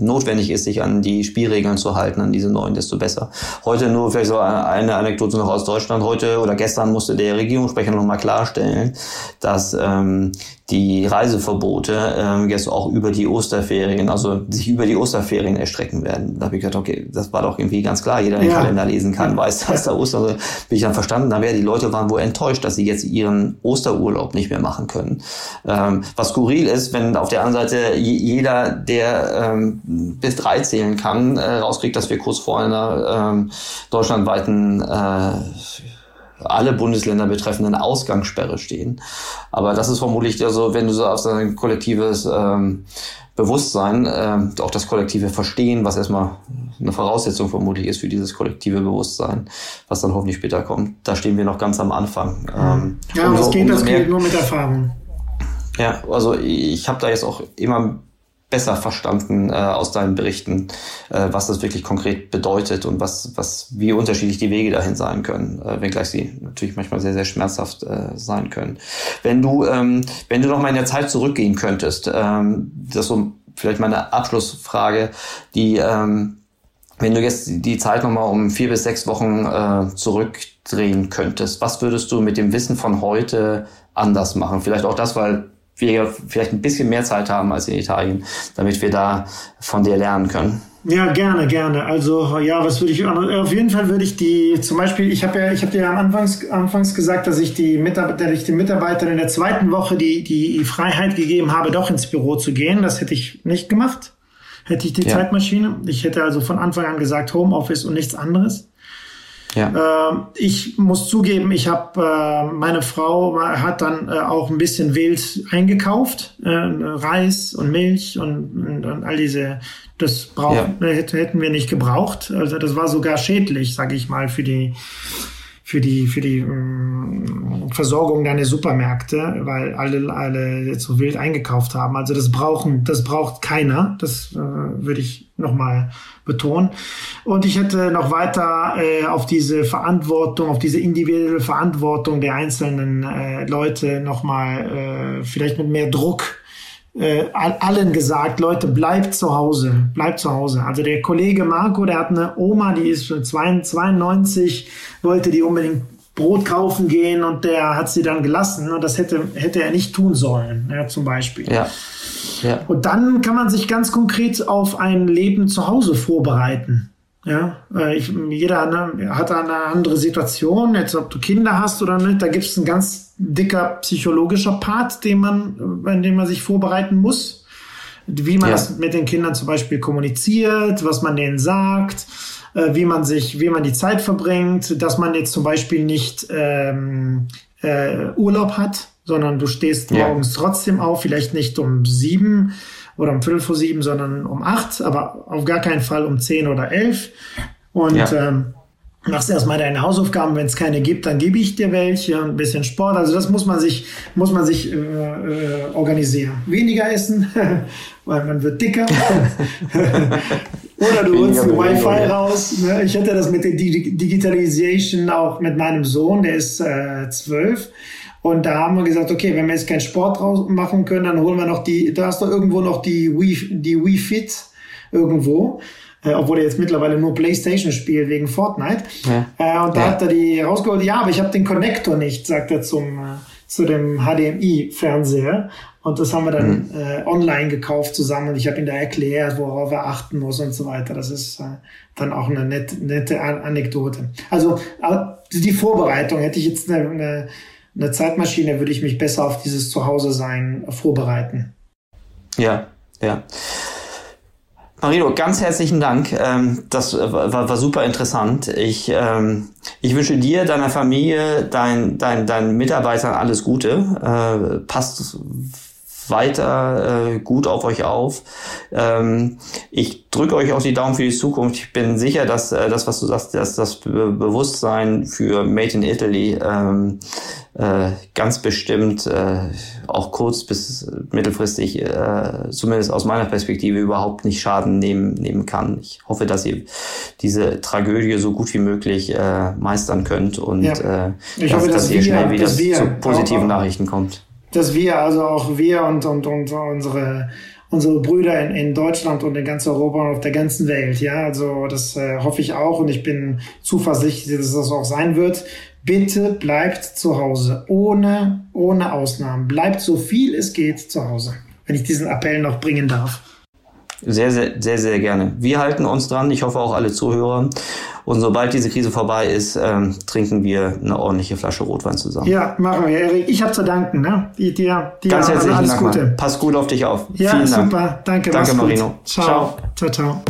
notwendig ist, sich an die Spielregeln zu halten, an diese neuen, desto besser. Heute nur vielleicht so eine Anekdote noch aus Deutschland. Heute oder gestern musste der Regierungssprecher noch mal klarstellen, dass ähm, die Reiseverbote ähm, jetzt auch über die Osterferien, also sich über die Osterferien erstrecken werden. Da habe ich gedacht, okay, das war doch irgendwie ganz klar. Jeder, der ja. den Kalender lesen kann, weiß, dass da Ostern, bin ich dann verstanden. Da wäre die Leute waren wohl enttäuscht, dass sie jetzt ihren Osterurlaub nicht mehr machen können. Ähm, was skurril ist, wenn auf der anderen Seite jeder, der ähm, bis drei zählen kann, äh, rauskriegt, dass wir kurz vor einer ähm, deutschlandweiten äh, alle Bundesländer betreffenden Ausgangssperre stehen. Aber das ist vermutlich ja so, wenn du so auf so ein kollektives ähm, Bewusstsein, äh, auch das kollektive Verstehen, was erstmal eine Voraussetzung vermutlich ist für dieses kollektive Bewusstsein, was dann hoffentlich später kommt. Da stehen wir noch ganz am Anfang. Ähm, ja, aber das geht, das geht nur mit Erfahrung. Ja, also ich habe da jetzt auch immer besser verstanden äh, aus deinen Berichten, äh, was das wirklich konkret bedeutet und was, was, wie unterschiedlich die Wege dahin sein können, äh, wenngleich sie natürlich manchmal sehr, sehr schmerzhaft äh, sein können. Wenn du, ähm, wenn du noch mal in der Zeit zurückgehen könntest, ähm, das so vielleicht meine Abschlussfrage, die, ähm, wenn du jetzt die Zeit nochmal um vier bis sechs Wochen äh, zurückdrehen könntest, was würdest du mit dem Wissen von heute anders machen? Vielleicht auch das, weil wir vielleicht ein bisschen mehr Zeit haben als in Italien, damit wir da von dir lernen können. Ja, gerne, gerne. Also ja, was würde ich auf jeden Fall würde ich die zum Beispiel, ich habe ja, ich habe dir am Anfangs, anfangs gesagt, dass ich die Mitarbeiter, ich den Mitarbeitern in der zweiten Woche die die Freiheit gegeben habe, doch ins Büro zu gehen. Das hätte ich nicht gemacht. Hätte ich die ja. Zeitmaschine. Ich hätte also von Anfang an gesagt Homeoffice und nichts anderes. Ja. Äh, ich muss zugeben, ich habe äh, meine Frau hat dann äh, auch ein bisschen wild eingekauft, äh, Reis und Milch und, und, all diese. Das brauchen, ja. hätten wir nicht gebraucht. Also das war sogar schädlich, sage ich mal, für die für die, für die ähm, Versorgung deiner Supermärkte, weil alle, alle jetzt so wild eingekauft haben. Also das brauchen, das braucht keiner. Das äh, würde ich nochmal betonen. Und ich hätte noch weiter äh, auf diese Verantwortung, auf diese individuelle Verantwortung der einzelnen äh, Leute nochmal äh, vielleicht mit mehr Druck äh, allen gesagt, Leute, bleibt zu Hause, bleibt zu Hause. Also der Kollege Marco, der hat eine Oma, die ist 92, wollte die unbedingt Brot kaufen gehen und der hat sie dann gelassen. Und das hätte, hätte er nicht tun sollen, ja, zum Beispiel. Ja. Ja. Und dann kann man sich ganz konkret auf ein Leben zu Hause vorbereiten. Ja, äh, ich, jeder ne, hat eine andere Situation, jetzt ob du Kinder hast oder nicht, da gibt es ein ganz dicker psychologischer Part, den man, in dem man sich vorbereiten muss. Wie man ja. das mit den Kindern zum Beispiel kommuniziert, was man denen sagt, äh, wie man sich, wie man die Zeit verbringt, dass man jetzt zum Beispiel nicht ähm, äh, Urlaub hat, sondern du stehst ja. morgens trotzdem auf, vielleicht nicht um sieben, oder um Viertel vor sieben, sondern um acht, aber auf gar keinen Fall um zehn oder elf. Und ja. ähm, machst erstmal deine Hausaufgaben, wenn es keine gibt, dann gebe ich dir welche und ein bisschen Sport. Also das muss man sich, muss man sich äh, äh, organisieren. Weniger essen, <laughs> weil man wird dicker. <laughs> Oder du holst ein Wi-Fi raus. Ne? Ich hatte das mit der Digitalisation auch mit meinem Sohn, der ist äh, zwölf. Und da haben wir gesagt, okay, wenn wir jetzt keinen Sport draus machen können, dann holen wir noch die, da hast du irgendwo noch die Wii, die Wii Fit irgendwo. Äh, obwohl er jetzt mittlerweile nur Playstation spielt wegen Fortnite. Ja. Äh, und da ja. hat er die rausgeholt, ja, aber ich habe den Connector nicht, sagt er zum, äh, zu dem HDMI-Fernseher. Und das haben wir dann mhm. äh, online gekauft zusammen und ich habe ihm da erklärt, worauf er achten muss und so weiter. Das ist äh, dann auch eine nette, nette Anekdote. Also die Vorbereitung hätte ich jetzt eine, eine eine Zeitmaschine würde ich mich besser auf dieses Zuhause-Sein vorbereiten. Ja, ja. Marino, ganz herzlichen Dank. Ähm, das war, war super interessant. Ich, ähm, ich wünsche dir, deiner Familie, dein, dein, deinen Mitarbeitern alles Gute. Äh, passt weiter äh, gut auf euch auf. Ähm, ich drücke euch auch die Daumen für die Zukunft. Ich bin sicher, dass äh, das, was du sagst, dass das Bewusstsein für Made in Italy ähm, äh, ganz bestimmt äh, auch kurz bis mittelfristig, äh, zumindest aus meiner Perspektive, überhaupt nicht Schaden nehmen, nehmen kann. Ich hoffe, dass ihr diese Tragödie so gut wie möglich äh, meistern könnt und ja. äh, ich dass, hoffe, dass, dass ihr schnell wieder zu positiven Nachrichten kommt. Dass wir, also auch wir und, und, und unsere, unsere Brüder in, in Deutschland und in ganz Europa und auf der ganzen Welt, ja, also das äh, hoffe ich auch und ich bin zuversichtlich, dass das auch sein wird. Bitte bleibt zu Hause, ohne, ohne Ausnahmen. Bleibt so viel es geht zu Hause, wenn ich diesen Appell noch bringen darf. Sehr, sehr, sehr, sehr gerne. Wir halten uns dran. Ich hoffe auch alle Zuhörer. Und sobald diese Krise vorbei ist, ähm, trinken wir eine ordentliche Flasche Rotwein zusammen. Ja, machen wir. Erik, ich habe zu danken. Ne? Dir, dir Ganz herzlichen alles Dank. Gute. Pass gut auf dich auf. Ja, Vielen Dank. super. Danke. Danke, mach's gut. Marino. Ciao. ciao. ciao.